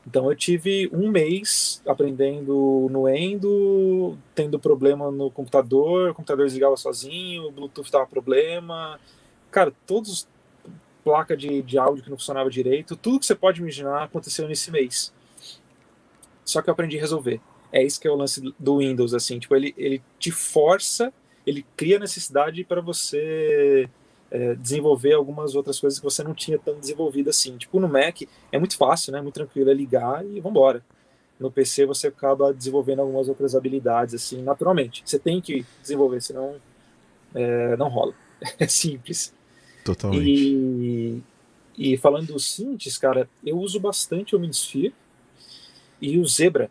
Então eu tive um mês aprendendo no Endo, tendo problema no computador, o computador desligava sozinho, o Bluetooth tava problema. Cara, todos placa de, de áudio que não funcionava direito, tudo que você pode imaginar aconteceu nesse mês. Só que eu aprendi a resolver. É isso que é o lance do Windows, assim, tipo, ele, ele te força ele cria necessidade para você é, desenvolver algumas outras coisas que você não tinha tão desenvolvido assim. Tipo, no Mac é muito fácil, né? Muito tranquilo, é ligar e vambora. No PC você acaba desenvolvendo algumas outras habilidades, assim, naturalmente. Você tem que desenvolver, senão é, não rola. É simples. Totalmente. E, e falando dos synths, cara, eu uso bastante o Minisphere e o Zebra.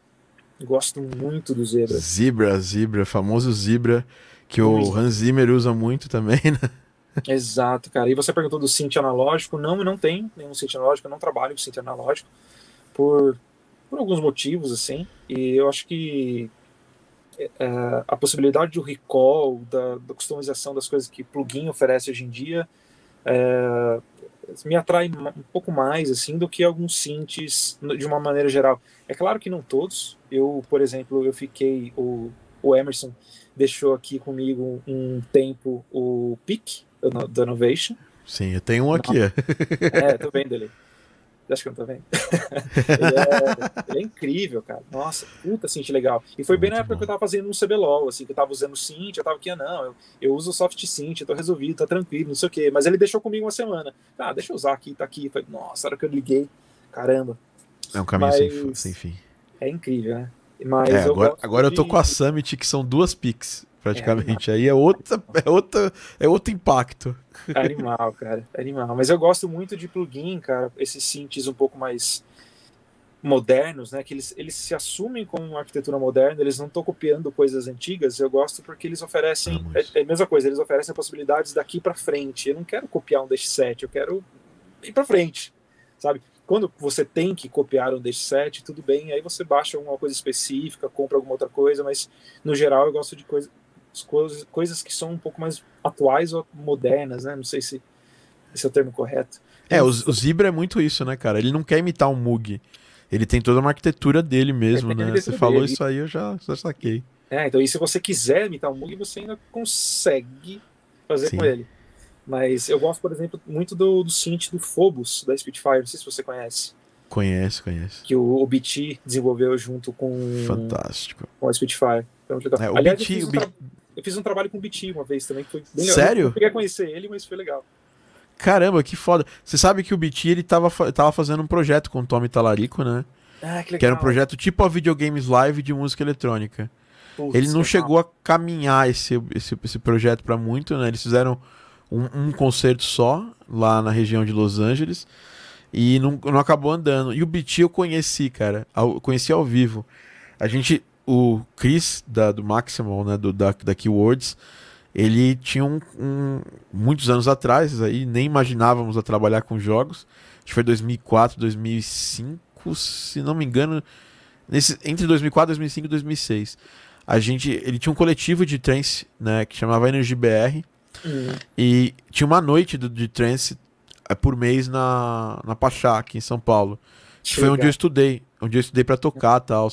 Gosto muito do Zebra. Zebra, Zebra, famoso Zebra, que o Hans Zimmer usa muito também, né? Exato, cara. E você perguntou do synth analógico. Não, não tenho nenhum synth analógico, eu não trabalho com synth analógico por, por alguns motivos, assim. E eu acho que é, a possibilidade do recall, da, da, customização das coisas que plugin oferece hoje em dia, é, me atrai um pouco mais assim do que alguns synths de uma maneira geral. É claro que não todos. Eu, por exemplo, eu fiquei o, o Emerson deixou aqui comigo um tempo o Pick da Innovation. Sim, eu tenho um aqui. É, tô vendo ele. Acho que não tô vendo. ele, é, ele, é, incrível, cara. Nossa, puta synth legal. E foi bem Muito na época bom. que eu tava fazendo um CBLOL, assim, que eu tava usando synth, eu tava aqui, ah, não, eu, eu uso soft synth, eu tô resolvido, tá tranquilo, não sei o quê. Mas ele deixou comigo uma semana. Ah, deixa eu usar aqui, tá aqui. Falei, nossa, a hora que eu liguei, caramba. É um caminho Mas, sem, sem fim. É incrível, né? Mas é, agora, agora de... eu tô com a Summit, que são duas picks praticamente. É, Aí é outra, é outra, é outro impacto. Animal, cara, animal. Mas eu gosto muito de plugin, cara, esses synths um pouco mais modernos, né? Que eles, eles se assumem como uma arquitetura moderna, eles não estão copiando coisas antigas. Eu gosto porque eles oferecem é, é, a mesma coisa, eles oferecem possibilidades daqui para frente. Eu não quero copiar um DX7, eu quero ir para frente, sabe? Quando você tem que copiar um DX7, tudo bem, aí você baixa alguma coisa específica, compra alguma outra coisa, mas no geral eu gosto de coisa, coisas, coisas que são um pouco mais atuais ou modernas, né? Não sei se esse é o termo correto. É, o, o Zebra é muito isso, né, cara? Ele não quer imitar um Moog. Ele tem toda uma arquitetura dele mesmo, né? Você falou dele. isso aí, eu já, já saquei. É, então e se você quiser imitar um Moog, você ainda consegue fazer Sim. com ele. Mas eu gosto, por exemplo, muito do, do synth do Phobos, da Spitfire, não sei se você conhece. Conhece, conhece. Que o, o BT desenvolveu junto com, Fantástico. com a Spitfire. Então, é, o Aliás, BT, um eu fiz um trabalho com o BT uma vez também, que foi bem legal. Sério? Eu não queria conhecer ele, mas foi legal. Caramba, que foda. Você sabe que o BT ele tava, tava fazendo um projeto com o Tommy Talarico, né? Ah, que legal. Que era um projeto tipo a Videogames Live de música eletrônica. Putz, ele não legal. chegou a caminhar esse, esse, esse projeto para muito, né? Eles fizeram um, um, concerto só lá na região de Los Angeles e não, não acabou andando. E o BT eu conheci, cara. Eu conheci ao vivo. A gente o Chris da, do Maximal, né, do, da, da Keywords, ele tinha um, um, muitos anos atrás, aí nem imaginávamos a trabalhar com jogos. Acho que foi 2004, 2005, se não me engano, nesse, entre 2004, 2005 e 2006. A gente, ele tinha um coletivo de trance, né, que chamava Energy BR, uhum. e tinha uma noite do, de trance é, por mês na, na Pachá, aqui em São Paulo. Que foi onde eu estudei, onde eu estudei para tocar e tal.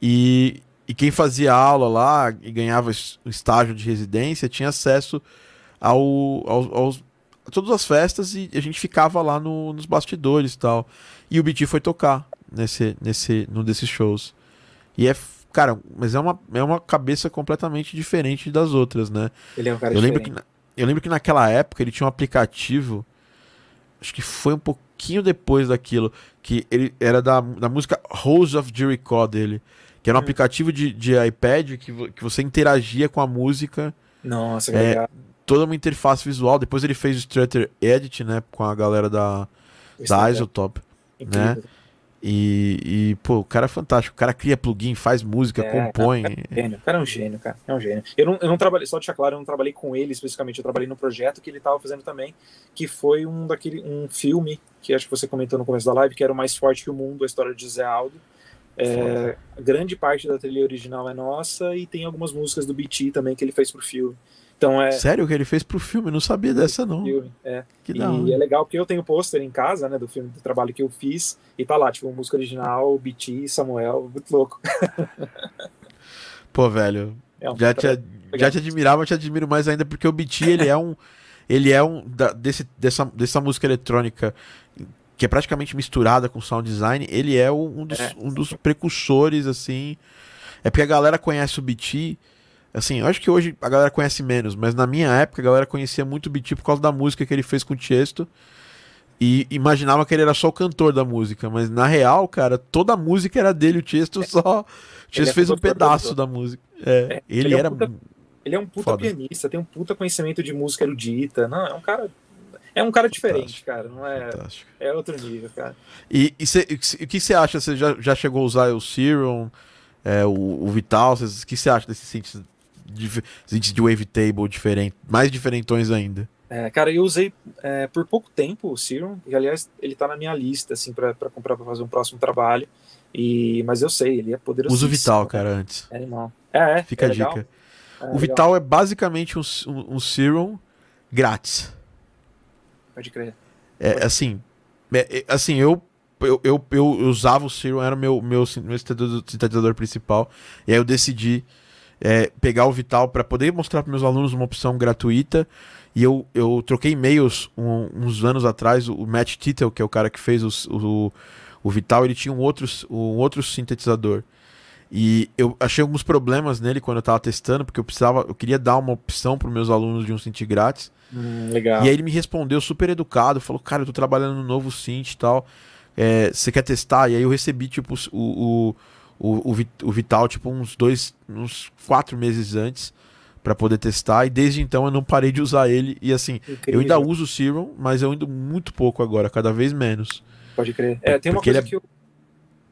E, e quem fazia aula lá e ganhava estágio de residência tinha acesso ao, ao, aos, a todas as festas e a gente ficava lá no, nos bastidores e tal. E o BT foi tocar nesse, nesse, num desses shows. E é, cara, mas é uma, é uma cabeça completamente diferente das outras, né? Ele é um cara eu lembro que Eu lembro que naquela época ele tinha um aplicativo, acho que foi um pouquinho depois daquilo, que ele era da, da música Rose of Jericho dele que era um hum. aplicativo de, de iPad que, que você interagia com a música. Nossa, é, legal. Toda uma interface visual. Depois ele fez o Strutter Edit, né? Com a galera da, da Isotop. Né? E, e, pô, o cara é fantástico. O cara cria plugin, faz música, é, compõe. Cara, é um gênio. O cara é um gênio, cara. É um gênio. Eu não, eu não trabalhei, só deixar claro, eu não trabalhei com ele especificamente. Eu trabalhei no projeto que ele estava fazendo também, que foi um daquele um filme que acho que você comentou no começo da live, que era o Mais Forte que o Mundo, a história de Zé Aldo. É, grande parte da trilha original é nossa e tem algumas músicas do BT também que ele fez pro filme. Então é. Sério que ele fez pro filme? não sabia dessa, não. Filme, é. Que e é legal porque eu tenho pôster em casa, né, do filme do trabalho que eu fiz, e tá lá, tipo, música original, BT, Samuel, muito louco. Pô, velho. É um já, te, já te admirava, te admiro mais ainda, porque o BT, ele é um. ele é um. Da, desse, dessa, dessa música eletrônica que é praticamente misturada com sound design, ele é um dos, é. um dos precursores, assim. É porque a galera conhece o BT Assim, eu acho que hoje a galera conhece menos, mas na minha época a galera conhecia muito o BT por causa da música que ele fez com o Tiesto. E imaginava que ele era só o cantor da música, mas na real, cara, toda a música era dele, o Tiesto só. O Tiesto é fez um pedaço da música. É, É, ele, ele é um era. puta- Ele é um puta Foda. pianista, tem um puta conhecimento de música erudita. Não, é um cara. É um cara diferente, cara. Não é. Fantástico. É outro nível, cara. E, e cê- e o que você acha? Você já, já chegou a usar o Serum, é, o, o Vital? O que você acha desses synths, dif- synths de wavetable diferente, mais diferentões ainda? É, cara, eu usei é, por pouco tempo o Serum, e aliás, ele tá na minha lista, assim, pra, pra comprar pra fazer um próximo trabalho. E, mas eu sei, ele é poderoso. Usa o Vital, cara, antes. É animal. É, é. Fica é a legal. dica. É, o legal, Vital é basicamente um, um, um Serum grátis. Pode crer. É assim, é, é, assim eu, eu, eu, eu usava o Serum, era o meu, meu, meu sintetizador, sintetizador principal, e aí eu decidi é, pegar o Vital para poder mostrar para meus alunos uma opção gratuita. E eu, eu troquei e-mails um- uns anos atrás. O Matt Tittle, que é o cara que fez os- o, o Vital, ele tinha um outro, um outro sintetizador. E eu achei alguns problemas nele quando eu tava testando, porque eu precisava, eu queria dar uma opção para meus alunos de um synth grátis. Hum, legal. E aí ele me respondeu super educado, falou, cara, eu tô trabalhando no novo synth e tal. é, você quer testar? E aí eu recebi, tipo, o, o, o, o, Vi- o Vital, tipo, uns dois, uns quatro meses antes pra poder testar. E desde então eu não parei de usar ele. E assim, eu Incrível. ainda uso o Serum, mas eu ainda muito pouco agora, cada vez menos. Pode crer. É, tem uma Porque coisa é- que eu.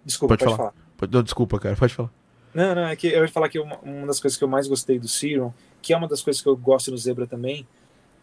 Desculpa, Pode pode, falar. falar. Não, desculpa, cara, pode falar. Não, não, é que eu ia falar que uma, uma das coisas que eu mais gostei do Serum, que é uma das coisas que eu gosto no Zebra também,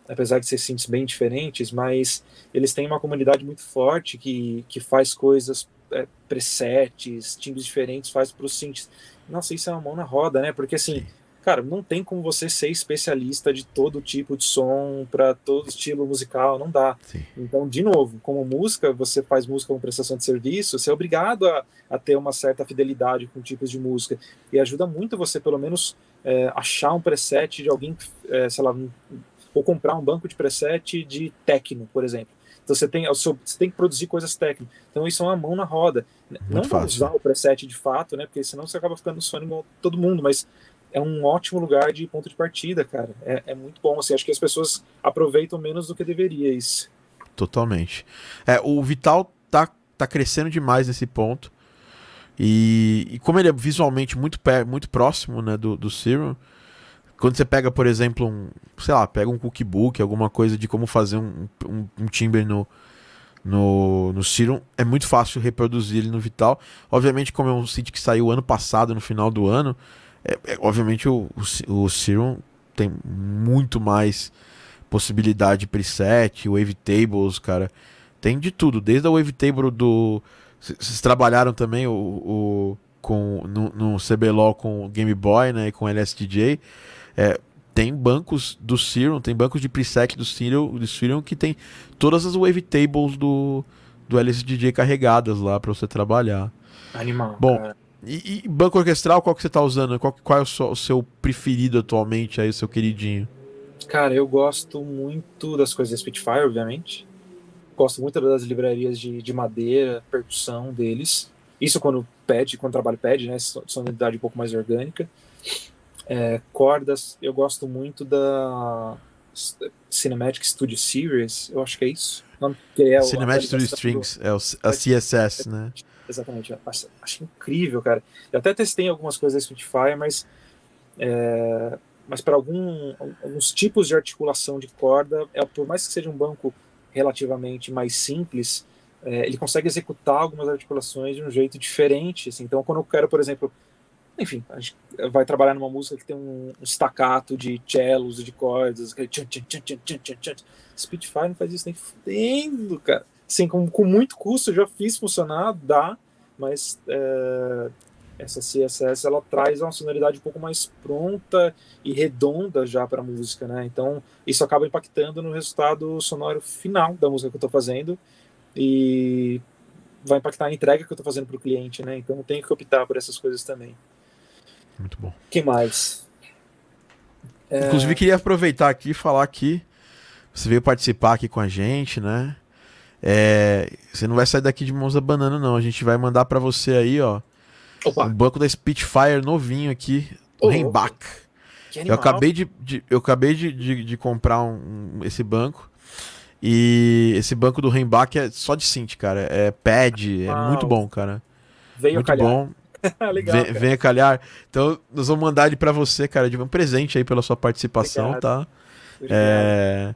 apesar de ser synths bem diferentes, mas eles têm uma comunidade muito forte que, que faz coisas, é, presets, timbres diferentes, faz para os synths. Nossa, isso é uma mão na roda, né? Porque assim, Sim. cara, não tem como você ser especialista de todo tipo de som para todo estilo musical, não dá. Sim. Então, de novo, como música, você faz música como prestação de serviço, você é obrigado a, a ter uma certa fidelidade com tipos de música. E ajuda muito você, pelo menos, é, achar um preset de alguém, é, sei lá, ou comprar um banco de preset de techno, por exemplo. Então você tem, seu- você tem que produzir coisas técnicas. Então isso é uma mão na roda. Não vou fácil. usar o preset de fato, né? Porque senão você acaba ficando sonho igual todo mundo, mas é um ótimo lugar de ponto de partida, cara. É, é muito bom. Assim, acho que as pessoas aproveitam menos do que deveria isso. Totalmente. É, o Vital tá, tá crescendo demais nesse ponto. E, e como ele é visualmente muito, pé- muito próximo né, do, do Serum, quando você pega, por exemplo, um, sei lá, pega um cookbook, alguma coisa de como fazer um, um, um timbre no, no, no Serum, é muito fácil reproduzir ele no Vital. Obviamente, como é um synth que saiu ano passado, no final do ano, é, é- obviamente o, o, o Serum tem muito mais possibilidade de preset, wavetables, cara. Tem de tudo, desde a wavetable do. c- Vocês trabalharam também o, o com no, no CBLOL com Game Boy, né, e com LSDJ. É, tem bancos do Serum, tem bancos de preset do Serum, do Serum que tem todas as wavetables do do LSDJ carregadas lá para você trabalhar. Animal. Bom, cara. E, e banco orquestral, qual que você tá usando? Qual, qual é o seu, o seu preferido atualmente aí, o seu queridinho? Cara, eu gosto muito das coisas da Spitfire, obviamente. Gosto muito das livrarias de, de madeira, percussão deles. Isso quando pede, quando o trabalho pede, né? so- Sonoridade um pouco mais orgânica. É, cordas, eu gosto muito da Cinematic Studio Series, eu acho que é isso. Que é Cinematic Studio do- Strings, é o, a CSS, né? Exatamente. Acho, acho incrível, cara. Eu até testei algumas coisas da Spitfire, mas é, mas para algum, alguns tipos de articulação de corda, é, por mais que seja um banco relativamente mais simples, é, ele consegue executar algumas articulações de um jeito diferente. assim. Então, quando eu quero, por exemplo, enfim, a gente vai trabalhar numa música que tem um, um staccato de cellos e de cordas, tchan, tchan, tchan, tchan. Spitfire não faz isso nem fudendo, cara. Assim, com, com muito custo, eu já fiz funcionar, dá, mas é, essa CSS ela traz uma sonoridade um pouco mais pronta e redonda já para a música, né? Então isso acaba impactando no resultado sonoro final da música que eu estou fazendo e vai impactar a entrega que eu estou fazendo para o cliente, né? Então eu tenho que optar por essas coisas também. Muito bom. que mais? É, Inclusive, queria aproveitar aqui e falar que você veio participar aqui com a gente, né? É, você não vai sair daqui de mãos da banana, não. A gente vai mandar pra você aí, ó, Opa, um banco da Spitfire novinho aqui, o Ô, Rembach. Eu acabei de, de eu acabei de, de, de comprar um, um, esse banco. E esse banco do Rembach é só de synth, cara. É pad, é muito bom, cara. Veio muito calhar. bom. Legal, Vem- venha calhar. Então, nós vamos mandar ele pra você, cara, de um presente aí pela sua participação, Obrigado. tá? Obrigado. É,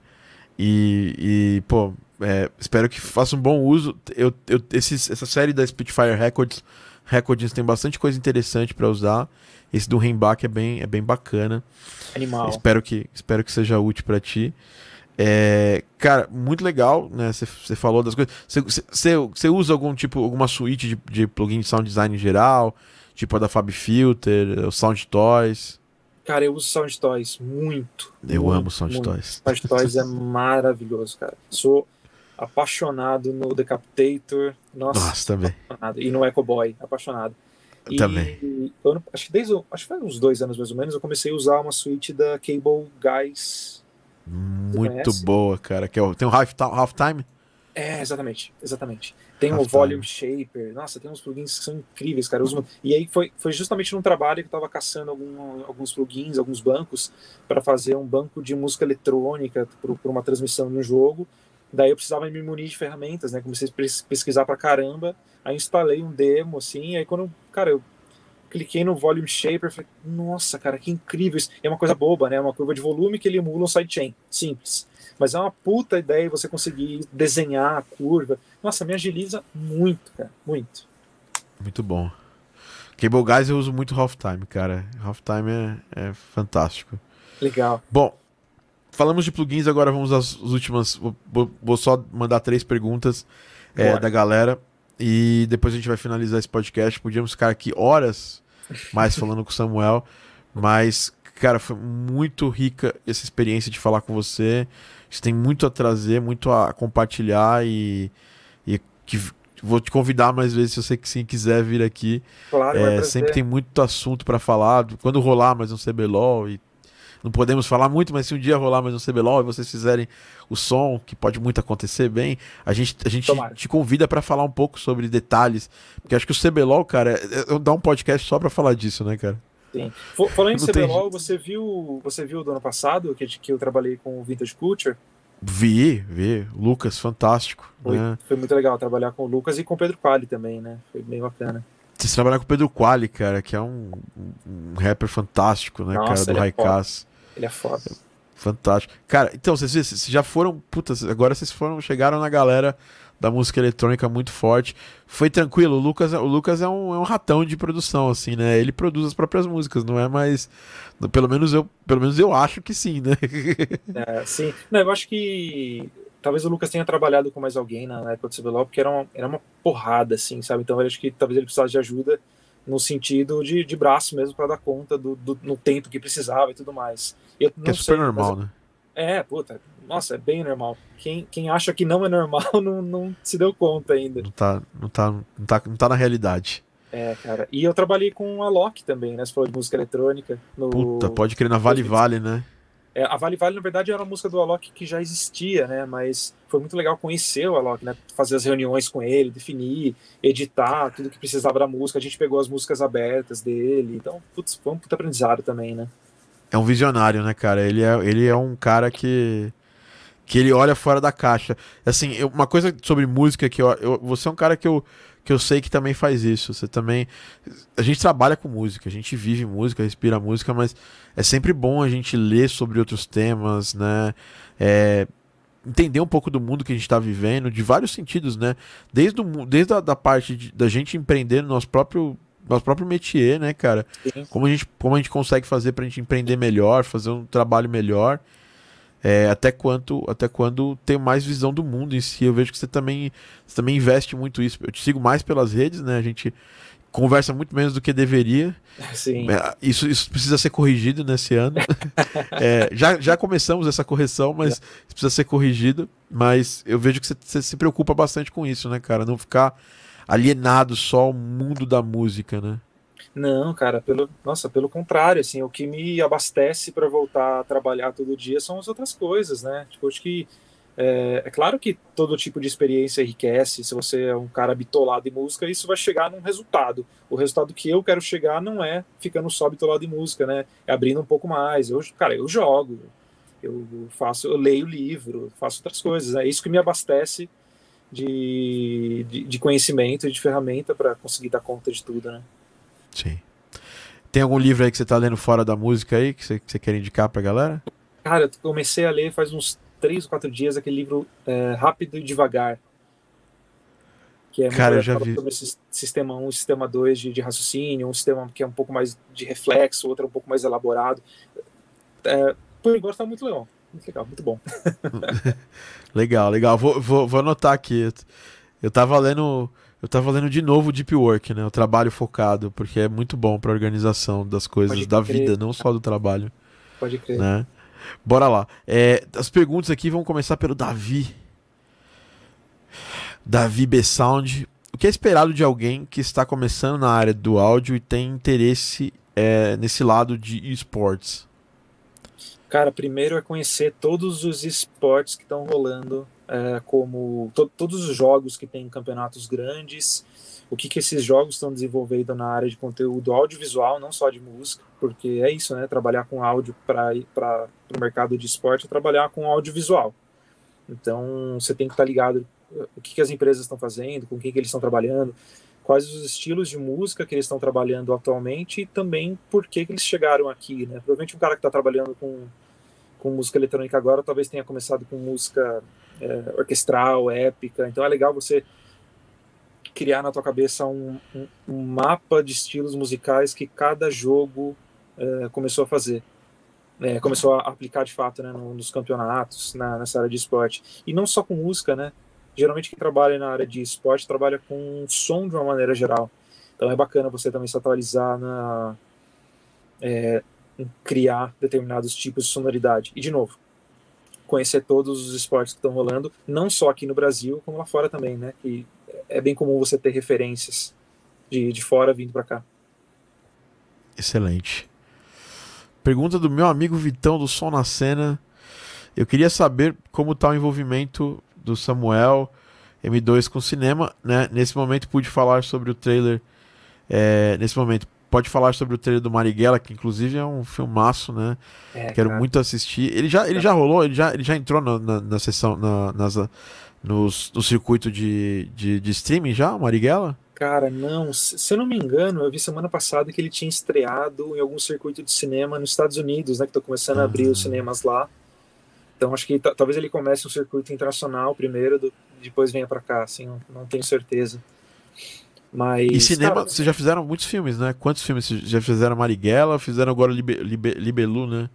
e, e, pô, é, espero que faça um bom uso. Eu, eu, esses- essa série da Spitfire Records, Records tem bastante coisa interessante pra usar. Esse do Rembach é bem, é bem bacana. Animal. Espero que, espero que seja útil pra ti. É, cara, muito legal, né? Você falou das coisas. Você usa algum tipo, alguma suíte de, de plugin de sound design em geral? Tipo a da Fab Filter, o Sound Toys. Cara, eu uso Sound Toys muito. Eu muito, amo Sound muito. Toys. Sound Toys é maravilhoso, cara. Sou apaixonado no Decapitator. Nossa, Nossa, também. apaixonado. E no Echo Boy, apaixonado. E Também. eu, acho que desde acho que faz uns dois anos mais ou menos, eu comecei a usar uma suíte da Cable Guys. Muito boa, cara. Que é o- tem o Half, half Time? É, exatamente, exatamente. Tem o Halftime. Volume Shaper. Nossa, tem uns plugins que são incríveis, cara. Uso- E aí foi, foi justamente num trabalho que eu tava caçando algum- alguns plugins, alguns bancos, para fazer um banco de música eletrônica para uma transmissão no jogo. Daí eu precisava me munir de ferramentas, né? Comecei a pes- pesquisar pra caramba. Aí instalei um demo, assim. Aí quando, cara, eu cliquei no Volume Shaper, falei, nossa, cara, que incrível isso. É uma coisa boba, né? Uma curva de volume que ele emula um sidechain. Simples. Mas é uma puta ideia você conseguir desenhar a curva. Nossa, me agiliza muito, cara. Muito. Muito bom. Cable Guys eu uso muito Half Time, cara. Half Time é, é fantástico. Legal. Bom, falamos de plugins, agora vamos às últimas. Vou, vou- só mandar três perguntas é, da galera e depois a gente vai finalizar esse podcast. Podíamos ficar aqui horas mais falando com o Samuel, mas, cara, foi muito rica essa experiência de falar com você. Você tem muito a trazer, muito a compartilhar e, e que, vou te convidar mais vezes se você sim quiser vir aqui. Claro, É, sempre tem muito assunto pra falar. Quando rolar mais um CBLOL e não podemos falar muito, mas se um dia rolar mais um CBLOL e vocês fizerem o som, que pode muito acontecer bem, a gente, a gente Tomara. te convida pra falar um pouco sobre detalhes, porque acho que o CBLOL, cara, é, é, dá um podcast só pra falar disso, né, cara? Sim. Falando em CBLOL, você viu, você viu do ano passado que, que eu trabalhei com o Vintage Culture? Vi, vi, Lucas, fantástico, Foi, né? foi muito legal trabalhar com o Lucas e com o Pedro Quali também, né? Foi bem bacana. Você trabalhar com o Pedro Quali, cara, que é um, um rapper fantástico, né, Nossa, cara, do é Raikaz. Ele é foda. Fantástico. Cara, então, vocês, vocês já foram. Puta, agora vocês foram. Chegaram na galera da música eletrônica muito forte. Foi tranquilo. O Lucas, o Lucas é, um, é um ratão de produção, assim, né? Ele produz as próprias músicas, não é mais. Pelo menos eu, pelo menos eu acho que sim, né? É, sim. Não, eu acho que talvez o Lucas tenha trabalhado com mais alguém na na época do CBLOL, porque era uma, era uma porrada, assim, sabe? Então eu acho que talvez ele precisasse de ajuda no sentido de, de braço mesmo para dar conta do, do- no tempo que precisava e tudo mais. Eu Que não é super sei, normal, né? É, puta, nossa, é bem normal. Quem, quem acha que não é normal não, não se deu conta ainda. Não tá, não, tá, não, tá, não tá na realidade. É, cara. E eu trabalhei com a Loki também, né? Você falou de música eletrônica. No... Puta, pode crer na Vale Vale, né? É, a Vale Vale, na verdade, era uma música do Alok que já existia, né? Mas foi muito legal conhecer o Alok, né? Fazer as reuniões com ele, definir, editar tudo que precisava da música. A gente pegou as músicas abertas dele. Então, putz, foi um puta aprendizado também, né? É um visionário, né, cara? Ele é, ele é um cara que. que ele olha fora da caixa. Assim, eu- uma coisa sobre música que eu, eu- você é um cara que eu, que eu sei que também faz isso. Você também. A gente trabalha com música, a gente vive música, respira música, mas é sempre bom a gente ler sobre outros temas, né? É, entender um pouco do mundo que a gente está vivendo, de vários sentidos, né? Desde, o, desde a da parte de- da gente empreender no nosso próprio, nosso próprio métier, né, cara? Como a gente, como a gente consegue fazer para a gente empreender melhor, fazer um trabalho melhor, é, até quanto até quando ter mais visão do mundo em si. Eu vejo que você também, você também investe muito isso. Eu te sigo mais pelas redes, né? A gente conversa muito menos do que deveria. Sim. É, isso, isso precisa ser corrigido nesse ano. É, já, já começamos essa correção, mas isso precisa ser corrigido. Mas eu vejo que você, você se preocupa bastante com isso, né, cara? Não ficar alienado só ao mundo da música, né? Não, cara, pelo, nossa, pelo contrário, assim, o que me abastece para voltar a trabalhar todo dia são as outras coisas, né? Tipo, acho que É, é, claro que todo tipo de experiência enriquece. Se você é um cara bitolado em música, isso vai chegar num resultado. O resultado que eu quero chegar não é ficando só bitolado em música, né? É abrindo um pouco mais. Eu, cara, eu jogo, eu faço, eu leio livro, faço outras coisas. É isso que me abastece de, de, de conhecimento, de ferramenta para conseguir dar conta de tudo, né? Sim. Tem algum livro aí que você está lendo fora da música aí que você, que você quer indicar para galera? Cara, eu comecei a ler faz uns três ou quatro dias aquele livro é, Rápido e Devagar. Que é Cara, eu já vi. sobre sistema 1 um, sistema 2 de, de, raciocínio, um sistema que é um pouco mais de reflexo, outro é um pouco mais elaborado. É, por enquanto está muito legal. Muito legal, muito bom. legal, legal. Vou, vou, vou anotar aqui. Eu tava lendo. Eu tava lendo de novo Deep Work, né? O trabalho focado, porque é muito bom para organização das coisas da vida, não só do trabalho. Pode crer. Né? Bora lá. É, as perguntas aqui vão começar pelo Davi. Davi B Sound. O que é esperado de alguém que está começando na área do áudio e tem interesse é, nesse lado de esportes? Cara, primeiro é conhecer todos os esportes que estão rolando, é, como to todos os jogos que tem campeonatos grandes, o que, que esses jogos estão desenvolvendo na área de conteúdo audiovisual, não só de música, porque é isso, né? Trabalhar com áudio para o mercado de esporte é trabalhar com audiovisual. Então você tem que estar tá ligado o que, que as empresas estão fazendo, com quem que eles estão trabalhando, quais os estilos de música que eles estão trabalhando atualmente e também por que, que eles chegaram aqui, né? Provavelmente um cara que está trabalhando com, com música eletrônica agora talvez tenha começado com música é, orquestral, épica, então é legal você criar na tua cabeça um, um, mapa de estilos musicais que cada jogo é, começou a fazer. É, começou a aplicar de fato né, nos campeonatos, na, nessa área de esporte. E não só com música, né? Geralmente quem trabalha na área de esporte trabalha com som de uma maneira geral. Então é bacana você também se atualizar na, é, criar determinados tipos de sonoridade. E de novo, conhecer todos os esportes que estão rolando, não só aqui no Brasil, como lá fora também, né? Que é bem comum você ter referências de, de fora vindo para cá. Excelente. Pergunta do meu amigo Vitão do Som na Cena. Eu queria saber como está o envolvimento do Samuel M2 com cinema, né? Nesse momento pude falar sobre o trailer. É, nesse momento pode falar sobre o trailer do Marighella, que inclusive é um filmaço, né? É, Quero cara. muito assistir. Ele já, ele já rolou, ele já, ele já entrou na, na, na sessão, na, nas, nos, no circuito de, de, de streaming já, o Marighella? Cara, não. Se eu não me engano, eu vi semana passada que ele tinha estreado em algum circuito de cinema nos Estados Unidos, né? Que estão começando a abrir os ah. cinemas lá. Então acho que talvez ele comece um circuito internacional primeiro, do, depois venha para cá, assim, não, não, tenho certeza. Mas. E cinema, cara, vocês já fizeram muitos filmes, né? Quantos filmes vocês já fizeram Marighella, fizeram agora Libe, Libe, Libelu, né?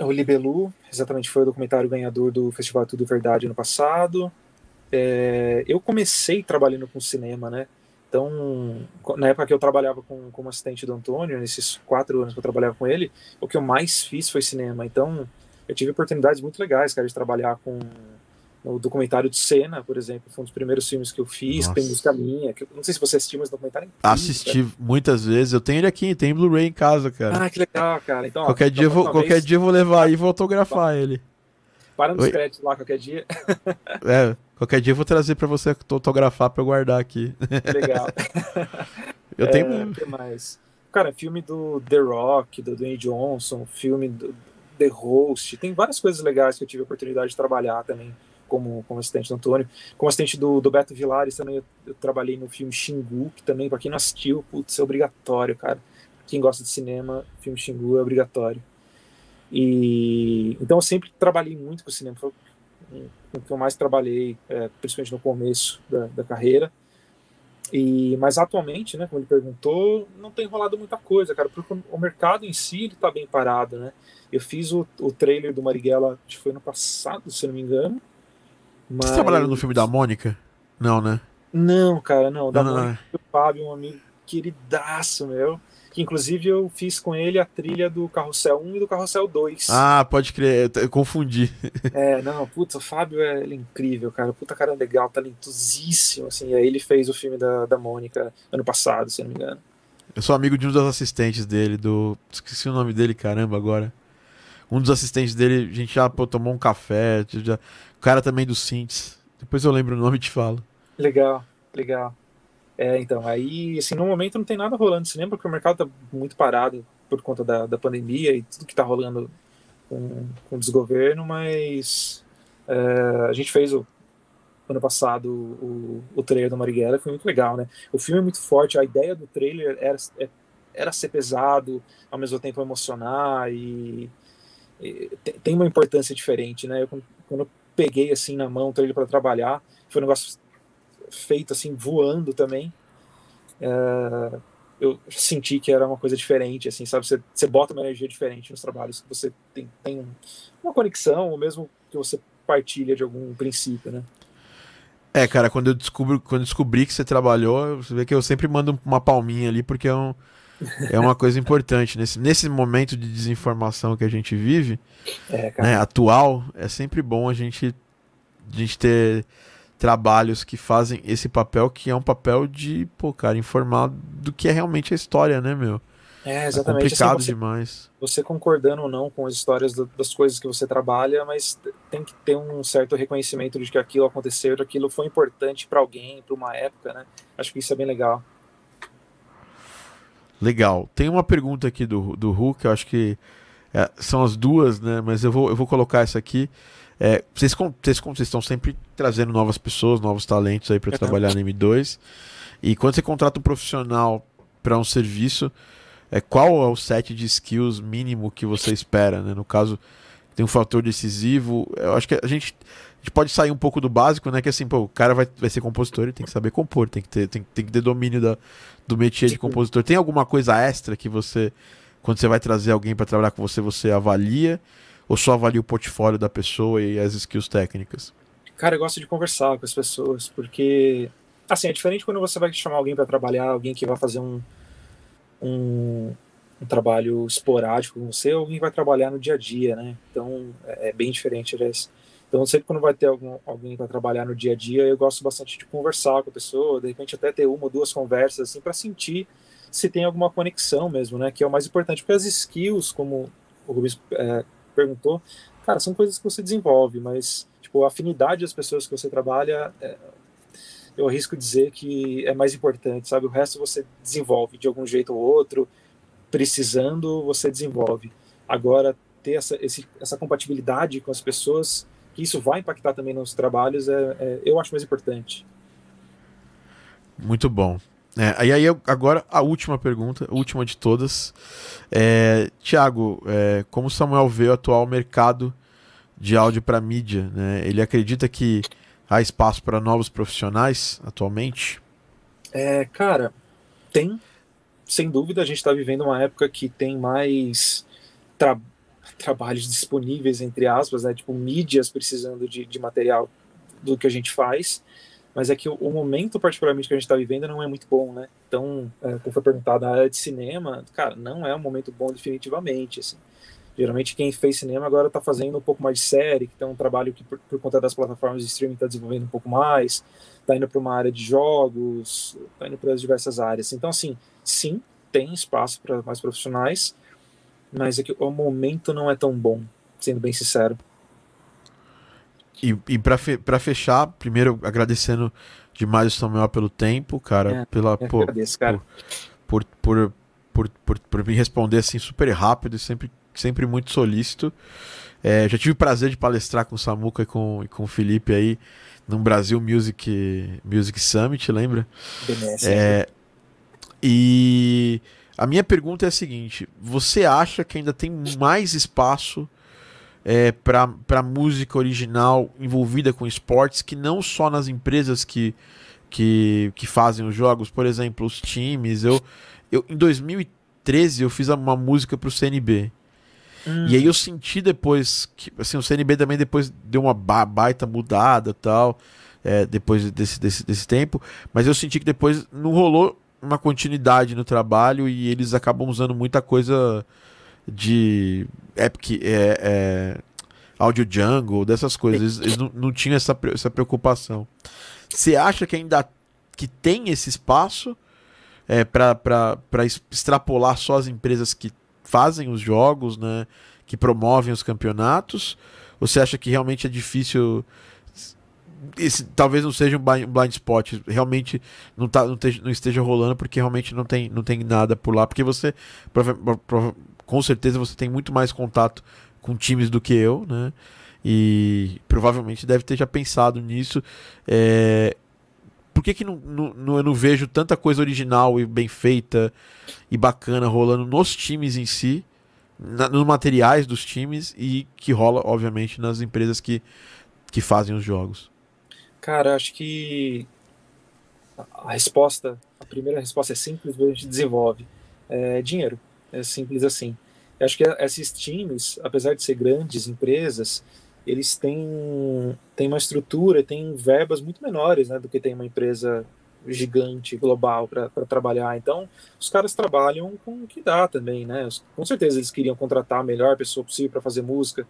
O Libelu, exatamente, foi o documentário ganhador do Festival Tudo Verdade ano passado. É, eu comecei trabalhando com cinema, né? Então, na época que eu trabalhava com, como assistente do Antônio, nesses quatro anos que eu trabalhava com ele, o que eu mais fiz foi cinema. Então, eu tive oportunidades muito legais, cara, de trabalhar com o documentário de cena, por exemplo, foi um dos primeiros filmes que eu fiz, Nossa. tem música minha, que, não sei se você assistiu, mas o documentário é Assisti muitas vezes, eu tenho ele aqui, tem Blu-ray em casa, cara. Ah, que legal, cara. Então, qualquer, ó, dia, então, vou, qualquer vez... dia eu vou levar aí e vou autografar ele. Para nos Oi? créditos lá qualquer dia. é, qualquer dia eu vou trazer para você autografar para eu guardar aqui. Legal. eu tenho. É, que mais? Cara, filme do The Rock, do Dwayne Johnson, filme do The Host, tem várias coisas legais que eu tive a oportunidade de trabalhar também como, como assistente do Antônio. Como assistente do, do Beto Vilares também eu, eu trabalhei no filme Xingu, que também, para quem não assistiu, putz, é obrigatório, cara. Quem gosta de cinema, filme Xingu é obrigatório. E então eu sempre trabalhei muito com cinema, foi o que eu mais trabalhei, é, principalmente no começo da, da, carreira. E mas atualmente, né, como ele perguntou, não tem rolado muita coisa, cara, porque o mercado em si ele tá bem parado, né? Eu fiz o, o trailer do Marighella, acho que foi no passado, se não me engano. Mas... Vocês trabalharam no filme da Mônica? Não, né? Não, cara, não. Da não, Mônica, não. o Fábio, um amigo queridaço meu que inclusive eu fiz com ele a trilha do Carrossel 1 e do Carrossel 2. Ah, pode crer, eu confundi. É, não, putz, o Fábio é, é incrível, cara, puta cara legal, talentosíssimo, assim, e aí ele fez o filme da, da Mônica ano passado, se não me engano. Eu sou amigo de um dos assistentes dele, do... esqueci o nome dele, caramba, agora. Um dos assistentes dele, a gente já pô, tomou um café, já cara também do Synths. Depois eu lembro o nome e te falo. Legal, legal. É, então, aí, assim, no momento não tem nada rolando no cinema, porque o mercado tá muito parado por conta da, da pandemia e tudo que tá rolando com, com o desgoverno, mas é, a gente fez o ano passado o, o trailer do Marighella, foi muito legal, né? O filme é muito forte, a ideia do trailer era, é, era ser pesado, ao mesmo tempo emocionar e, e tem uma importância diferente, né? Eu, quando peguei assim na mão o trailer para trabalhar, foi um negócio feito assim voando também. É, eu senti que era uma coisa diferente, assim, sabe? Você, você bota uma energia diferente nos trabalhos, que você tem, tem uma conexão, ou mesmo que você partilha de algum princípio, né? É, cara, quando eu descubro, quando eu descobri que você trabalhou, você vê que eu sempre mando uma palminha ali, porque é, um, é uma coisa importante. Nesse, nesse momento de desinformação que a gente vive, é, né, atual, é sempre bom a gente, a gente ter trabalhos que fazem esse papel, que é um papel de, pô, cara, informar do que é realmente a história, né, meu? É, exatamente. É complicado assim, você, demais. Você concordando ou não com as histórias do, das coisas que você trabalha, mas tem que ter um certo reconhecimento de que aquilo aconteceu, que aquilo foi importante para alguém, para uma época, né? Acho que isso é bem legal. Legal. Tem uma pergunta aqui do, do Hulk, eu acho que é, são as duas, né? Mas eu vou, eu vou colocar essa aqui. É, vocês, vocês, vocês estão sempre trazendo novas pessoas, novos talentos aí para trabalhar no M2. E quando você contrata um profissional para um serviço, é, qual é o set de skills mínimo que você espera? Né? No caso, tem um fator decisivo. Eu acho que a gente, gente pode sair um pouco do básico, né? Que assim, pô, o cara vai, vai ser compositor, ele tem que saber compor, tem que ter, tem, tem que ter domínio da, do métier de compositor. Tem alguma coisa extra que você, quando você vai trazer alguém para trabalhar com você, você avalia? Ou só avalia o portfólio da pessoa e as skills técnicas? Cara, eu gosto de conversar com as pessoas, porque, assim, é diferente quando você vai chamar alguém para trabalhar, alguém que vai fazer um, um, um, trabalho esporádico com você, ou alguém que vai trabalhar no dia a dia, né? Então, é, é bem diferente, aliás. Então, sempre quando vai ter algum, alguém para trabalhar no dia a dia, eu gosto bastante de conversar com a pessoa, de repente até ter uma ou duas conversas, assim, para sentir se tem alguma conexão mesmo, né? Que é o mais importante, porque as skills, como o Rubens é, perguntou, cara, são coisas que você desenvolve, mas tipo, a afinidade das pessoas que você trabalha, é, eu arrisco dizer que é mais importante, sabe? O resto você desenvolve de algum jeito ou outro, precisando, você desenvolve. Agora, ter essa, esse, essa compatibilidade com as pessoas, que isso vai impactar também nos trabalhos, é, é eu acho mais importante. Muito bom. É, e aí, agora a última pergunta, a última de todas. É, Tiago, é, como Samuel vê o atual mercado de áudio para mídia? Né? Ele acredita que há espaço para novos profissionais atualmente? É, cara, tem. Sem dúvida, a gente está vivendo uma época que tem mais tra trabalhos disponíveis, entre aspas, né? tipo mídias precisando de, de material do que a gente faz mas é que o, o momento, particularmente, que a gente está vivendo não é muito bom, né? Então, é, como foi perguntado, a área de cinema, cara, não é um momento bom definitivamente, assim. Geralmente quem fez cinema agora está fazendo um pouco mais de série, que tem um trabalho que por, por conta das plataformas de streaming está desenvolvendo um pouco mais, está indo para uma área de jogos, está indo para as diversas áreas. Então, assim, sim, tem espaço para mais profissionais, mas é que o momento não é tão bom, sendo bem sincero. E, e para fe, fechar, primeiro agradecendo demais o Samuel pelo tempo, cara, é, pela por, agradeço, cara. Por, por, por, por, por, me responder assim super rápido e sempre, sempre muito solícito. É, já tive o prazer de palestrar com o Samuca e com, e com o Felipe aí no Brasil Music, Music Summit, lembra? É, e a minha pergunta é a seguinte: você acha que ainda tem mais espaço é, para música original envolvida com esportes, que não só nas empresas que, que, que fazem os jogos, por exemplo, os times. Eu, eu em 2013 eu fiz uma música para o CNB. Hum. E aí eu senti depois que assim, o CNB também depois deu uma ba baita mudada tal, é, depois desse, desse, desse tempo, mas eu senti que depois não rolou uma continuidade no trabalho e eles acabam usando muita coisa de Epic, é, é, Audio Jungle, dessas coisas. Eles, não, não tinham essa, essa preocupação. Você acha que ainda que tem esse espaço é, para extrapolar só as empresas que fazem os jogos, né, que promovem os campeonatos? Você acha que realmente é difícil esse talvez não seja um blind spot, realmente não, tá, não, esteja, não esteja rolando porque realmente não tem, não tem nada por lá, porque você com certeza você tem muito mais contato com times do que eu, né? E provavelmente deve ter já pensado nisso. É... Por que, que não, não, eu não vejo tanta coisa original e bem feita e bacana rolando nos times em si, na, nos materiais dos times e que rola, obviamente, nas empresas que, que fazem os jogos? Cara, acho que a resposta, a primeira resposta é simples, a gente desenvolve. É dinheiro. É simples assim. Eu acho que esses times, apesar de ser grandes empresas, eles têm, têm uma estrutura, têm verbas muito menores né, do que tem uma empresa gigante, global para trabalhar. Então, os caras trabalham com o que dá também, né? Com certeza eles queriam contratar a melhor pessoa possível para fazer música,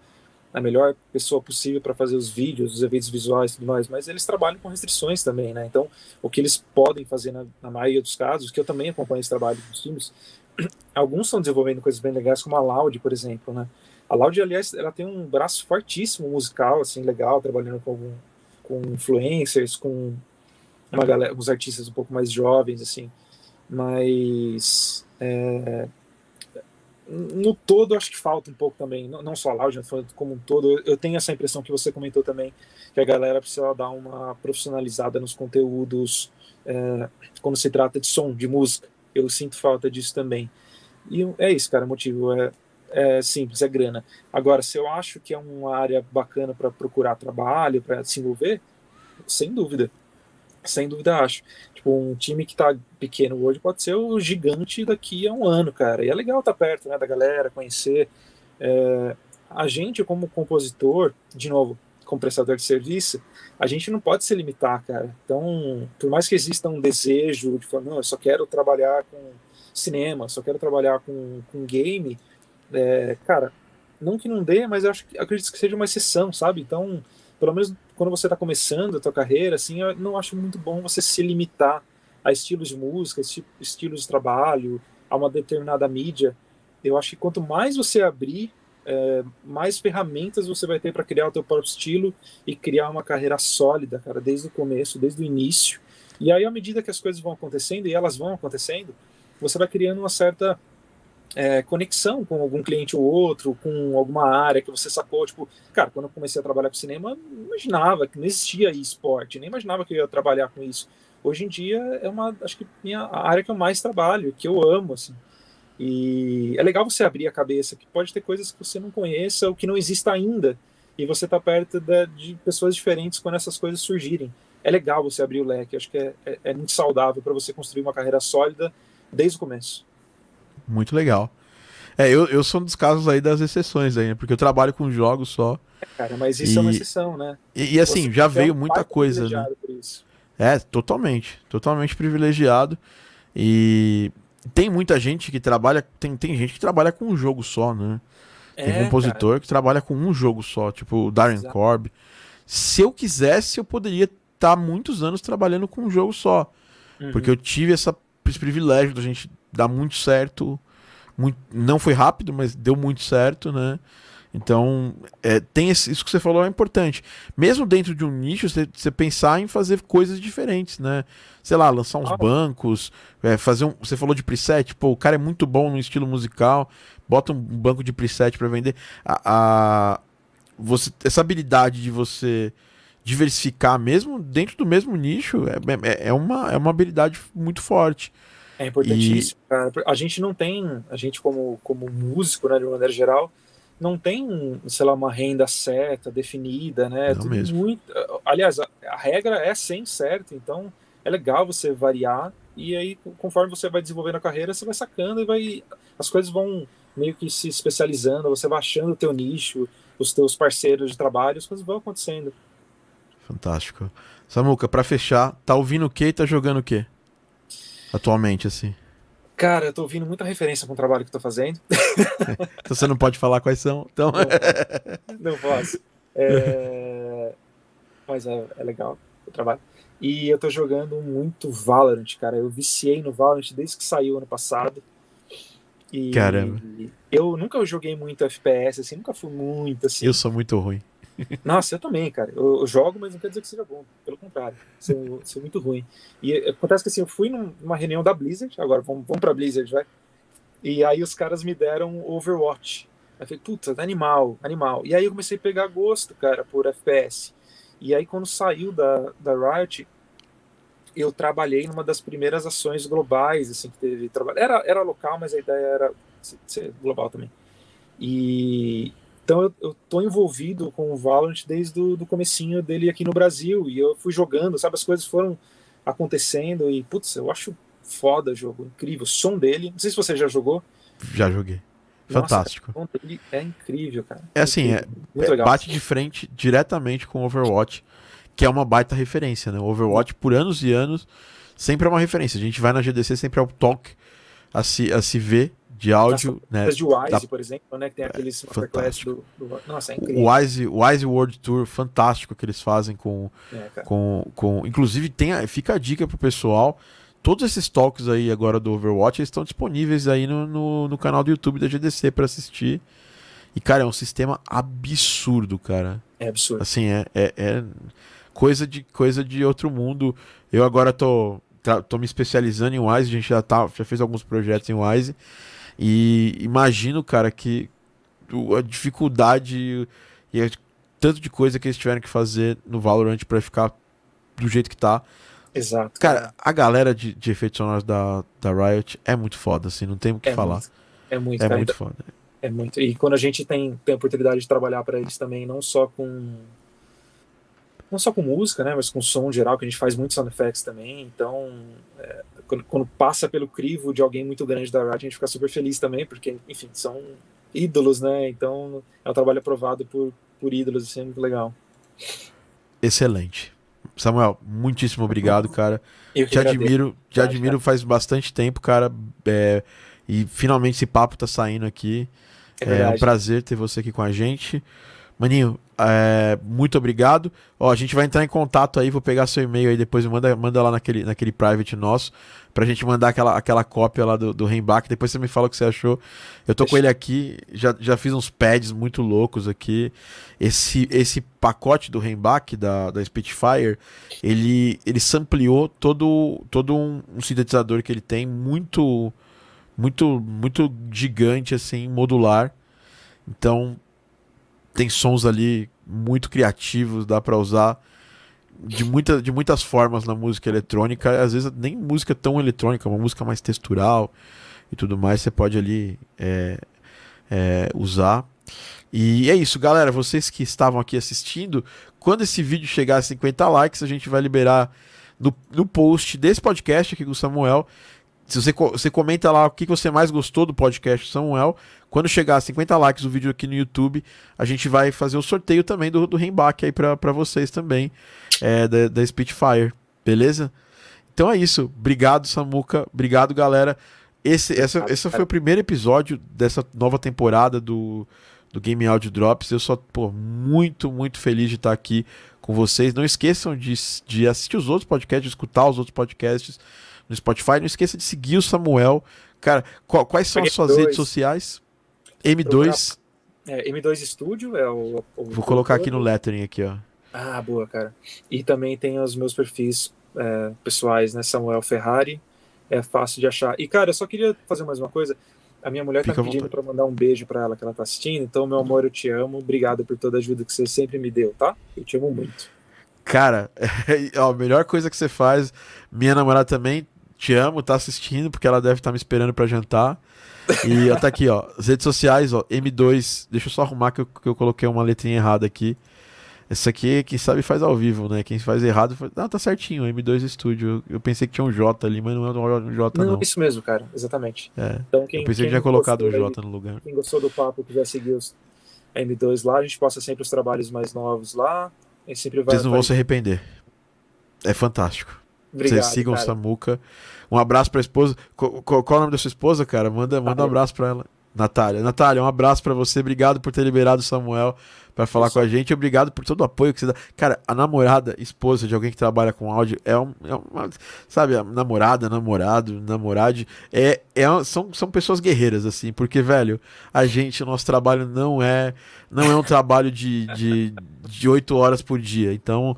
a melhor pessoa possível para fazer os vídeos, os eventos visuais e tudo mais, mas eles trabalham com restrições também, né? Então, o que eles podem fazer na, na maioria dos casos, que eu também acompanho esse trabalho dos times, alguns estão desenvolvendo coisas bem legais, como a Loud, por exemplo, né? A Loud, aliás, ela tem um braço fortíssimo musical, assim, legal, trabalhando com, com influencers, com uma galera, os artistas um pouco mais jovens, assim, mas é, no todo acho que falta um pouco também, não, não só a Loud, como um todo, eu, eu, tenho essa impressão que você comentou também, que a galera precisa dar uma profissionalizada nos conteúdos é, quando se trata de som, de música, eu sinto falta disso também. E é isso, cara, o motivo é, é simples, é grana. Agora, se eu acho que é uma área bacana para procurar trabalho, para desenvolver, sem dúvida. Sem dúvida, acho. Tipo, um time que tá pequeno hoje pode ser o gigante daqui a um ano, cara. E é legal estar tá perto, né, da galera, conhecer. É, a gente, como compositor, de novo, como prestador de serviço, a gente não pode se limitar, cara. Então, por mais que exista um desejo de falar, não, eu só quero trabalhar com cinema, só quero trabalhar com, com game, é, cara, não que não dê, mas eu acho acredito que seja uma exceção, sabe? Então, pelo menos quando você está começando a tua carreira, assim, eu não acho muito bom você se limitar a estilos de música, estilos de trabalho, a uma determinada mídia. Eu acho que quanto mais você abrir, é, mais ferramentas você vai ter para criar o teu próprio estilo e criar uma carreira sólida, cara, desde o começo, desde o início. E aí, à medida que as coisas vão acontecendo, e elas vão acontecendo, você vai criando uma certa é, conexão com algum cliente ou outro, com alguma área que você sacou. Tipo, cara, quando eu comecei a trabalhar com cinema, não imaginava que não existia esporte, nem imaginava que eu ia trabalhar com isso. Hoje em dia é uma, acho que minha, a área que eu mais trabalho, que eu amo, assim. E é legal você abrir a cabeça, que pode ter coisas que você não conheça ou que não exista ainda, e você tá perto de, de pessoas diferentes quando essas coisas surgirem. É legal você abrir o leque, acho que é, é, é muito saudável para você construir uma carreira sólida desde o começo. Muito legal. É, eu, eu sou um dos casos aí das exceções aí, né? Porque eu trabalho com jogos só. É, cara, mas isso e, é uma exceção, né? E, e assim, Você já veio um muita coisa, né? É, totalmente. Totalmente privilegiado. E tem muita gente que trabalha. Tem, tem gente que trabalha com um jogo só, né? Tem é, compositor cara. que trabalha com um jogo só, tipo o Darren Exato. Corb. Se eu quisesse, eu poderia estar tá muitos anos trabalhando com um jogo só. Uhum. Porque eu tive essa, esse privilégio da gente dar muito certo. Muito, não foi rápido, mas deu muito certo, né? Então, é, tem esse, isso que você falou é importante. Mesmo dentro de um nicho, você, você, pensar em fazer coisas diferentes, né? Sei lá, lançar uns ah. bancos, é, fazer um. Você falou de preset, pô, o cara é muito bom no estilo musical, bota um banco de preset para vender. A, a, você, essa habilidade de você diversificar, mesmo dentro do mesmo nicho, é, é, é uma, é uma habilidade muito forte. É importantíssimo, e... cara. A gente não tem, a gente como, como músico, né, de uma maneira geral, não tem, sei lá, uma renda certa, definida, né? Não mesmo. Muito... Aliás, a, a, regra é sem certo, então é legal você variar e aí conforme você vai desenvolvendo a carreira, você vai sacando e vai as coisas vão meio que se especializando, você vai achando o teu nicho, os teus parceiros de trabalho, as coisas vão acontecendo. Fantástico. Samuca, para fechar, tá ouvindo o que e tá jogando o que? Atualmente, assim. Cara, eu tô ouvindo muita referência com o trabalho que eu tô fazendo. então você não pode falar quais são. Então... Não, não posso. É... Mas é, é, legal o trabalho. E eu tô jogando muito Valorant, cara. Eu viciei no Valorant desde que saiu ano passado. E Caramba. Eu nunca joguei muito FPS, assim, nunca fui muito assim. Eu sou muito ruim. Nossa, eu também, cara. Eu, eu, jogo, mas não quer dizer que seja bom. Pelo contrário, sou, sou muito ruim. E acontece que assim, eu fui numa reunião da Blizzard, agora vamos, vamos pra Blizzard, vai. E aí os caras me deram Overwatch. Aí eu falei, puta, animal, animal. E aí eu comecei a pegar gosto, cara, por FPS. E aí quando saiu da, da Riot, eu trabalhei numa das primeiras ações globais, assim, que teve trabalho. Era, era local, mas a ideia era ser global também. E então eu, eu tô envolvido com o Valorant desde o do comecinho dele aqui no Brasil e eu fui jogando, sabe, as coisas foram acontecendo e putz, eu acho foda o jogo, incrível, o som dele, não sei se você já jogou. Já joguei. Fantástico. Nossa, ele é incrível, cara. É assim, é, é bate de frente diretamente com Overwatch, que é uma baita referência, né? O Overwatch, por anos e anos, sempre é uma referência. A gente vai na GDC, sempre é o toque a se, a se ver de áudio. né, de Wise, da... por exemplo, né? Que tem aqueles é, do, do, Nossa, é incrível. O Wise, Wise World Tour, fantástico que eles fazem com. É, com, com inclusive, tem, fica a dica pro pessoal. Todos esses talks aí agora do Overwatch estão disponíveis aí no, no, no canal do YouTube da GDC para assistir. E, cara, é um sistema absurdo, cara. É absurdo. Assim, é, é, é coisa, de, coisa de outro mundo. Eu agora tô, tô me especializando em Wise, a gente já, tá, já fez alguns projetos em Wise. E imagino, cara, que a dificuldade e a, tanto de coisa que eles tiveram que fazer no Valorant para ficar do jeito que tá. Exato. Cara, a galera de, de efeitos sonoros da, da Riot é muito foda, assim, não tem o que é falar. Muito, é muito, é cara, muito foda. É muito. E quando a gente tem, tem a oportunidade de trabalhar para eles também, não só com não só com música, né, mas com som geral, que a gente faz muito sound effects também. Então, é, quando, quando, passa pelo crivo de alguém muito grande da Riot, a gente fica super feliz também, porque, enfim, são ídolos, né? Então, é um trabalho aprovado por, por ídolos, isso é muito legal. Excelente. Samuel, muitíssimo obrigado, cara. Eu te admiro, te admiro faz bastante tempo, cara. É, e finalmente esse papo tá saindo aqui. É, é um prazer ter você aqui com a gente. Maninho, é, muito obrigado. Ó, a gente vai entrar em contato aí, vou pegar seu e-mail aí depois, manda, manda lá naquele, naquele private nosso, pra gente mandar aquela, aquela cópia lá do, do Rembach. Depois você me fala o que você achou. Eu tô Deixa. com ele aqui, já, já fiz uns pads muito loucos aqui. Esse, esse pacote do Rembach, da, da Spitfire, ele, ele sampleou todo, todo um, um sintetizador que ele tem, muito, muito, muito gigante, assim, modular. Então, tem sons ali muito criativos, dá para usar de, muita, de muitas formas na música eletrônica, às vezes nem música tão eletrônica, uma música mais textural e tudo mais, você pode ali é, é, usar. E é isso, galera. Vocês que estavam aqui assistindo, quando esse vídeo chegar a 50 likes, a gente vai liberar no, no post desse podcast aqui com o Samuel se você, você comenta lá o que você mais gostou do podcast Samuel, quando chegar a 50 likes o vídeo aqui no YouTube, a gente vai fazer o sorteio também do, do aí para vocês também, é, da, da Spitfire, beleza? Então é isso. Obrigado, Samuca. Obrigado, galera. Esse, essa, esse foi o primeiro episódio dessa nova temporada do, do Game Audio Drops. Eu sou pô, muito, muito feliz de estar aqui com vocês. Não esqueçam de, de assistir os outros podcasts, de escutar os outros podcasts no Spotify. Não esqueça de seguir o Samuel. Cara, qual, quais são as suas redes sociais? M2. É, M2 Studio é o. o Vou colocar aqui no lettering aqui, ó. Ah, boa, cara. E também tem os meus perfis é, pessoais, né? Samuel Ferrari. É fácil de achar. E, cara, eu só queria fazer mais uma coisa. A minha mulher tá Fica tá pedindo para mandar um beijo para ela que ela tá assistindo. Então, meu amor, eu te amo. Obrigado por toda a ajuda que você sempre me deu, tá? Eu te amo muito. Cara, ó, a melhor coisa que você faz, minha namorada também te amo, tá assistindo, porque ela deve estar tá me esperando para jantar. E ó, tá aqui, ó. As redes sociais, ó, M2. Deixa eu só arrumar que eu, que eu coloquei uma letrinha errada aqui. Essa aqui, quem sabe faz ao vivo, né? Quem faz errado. Faz... Não, tá certinho, M2 Studio. Eu, pensei que tinha um J ali, mas não é um J, não. Não, isso mesmo, cara, exatamente. É. Então, quem, eu pensei que tinha colocado o J aí, no lugar. Quem gostou do papo, quiser seguir os M2 lá, a gente posta sempre os trabalhos mais novos lá. E sempre vai, Vocês não vai... vão se arrepender. É fantástico. Obrigado, Vocês sigam cara. o Samuca. Um abraço pra esposa. Qual, qual, qual, é o nome da sua esposa, cara? Manda, manda um abraço pra ela. Natália. Natália, um abraço para você. Obrigado por ter liberado o Samuel para falar Isso. com a gente. Obrigado por todo o apoio que você dá. Cara, a namorada, esposa de alguém que trabalha com áudio é, um, é uma. Sabe, a namorada, namorado, namorade. É, é, são, são pessoas guerreiras, assim. Porque, velho, a gente, o nosso trabalho não é. Não é um trabalho de, de, de 8 horas por dia. Então,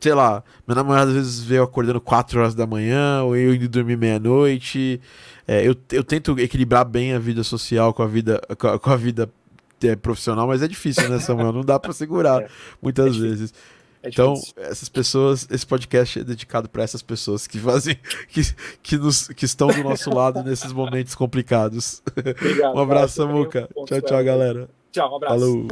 sei lá, minha namorada às vezes veio acordando 4 horas da manhã, ou eu indo dormir meia-noite. É, eu, eu tento equilibrar bem a vida social com a vida, com a vida é, profissional, mas é difícil, né, Samuel? Não dá para segurar é, muitas é vezes. É então, essas pessoas, esse podcast é dedicado para essas pessoas que fazem, que, que, nos, que estão do nosso lado nesses momentos complicados. Obrigado, um abraço, Samuca. Tchau, tchau, galera. Tchau, um abraço. Falou.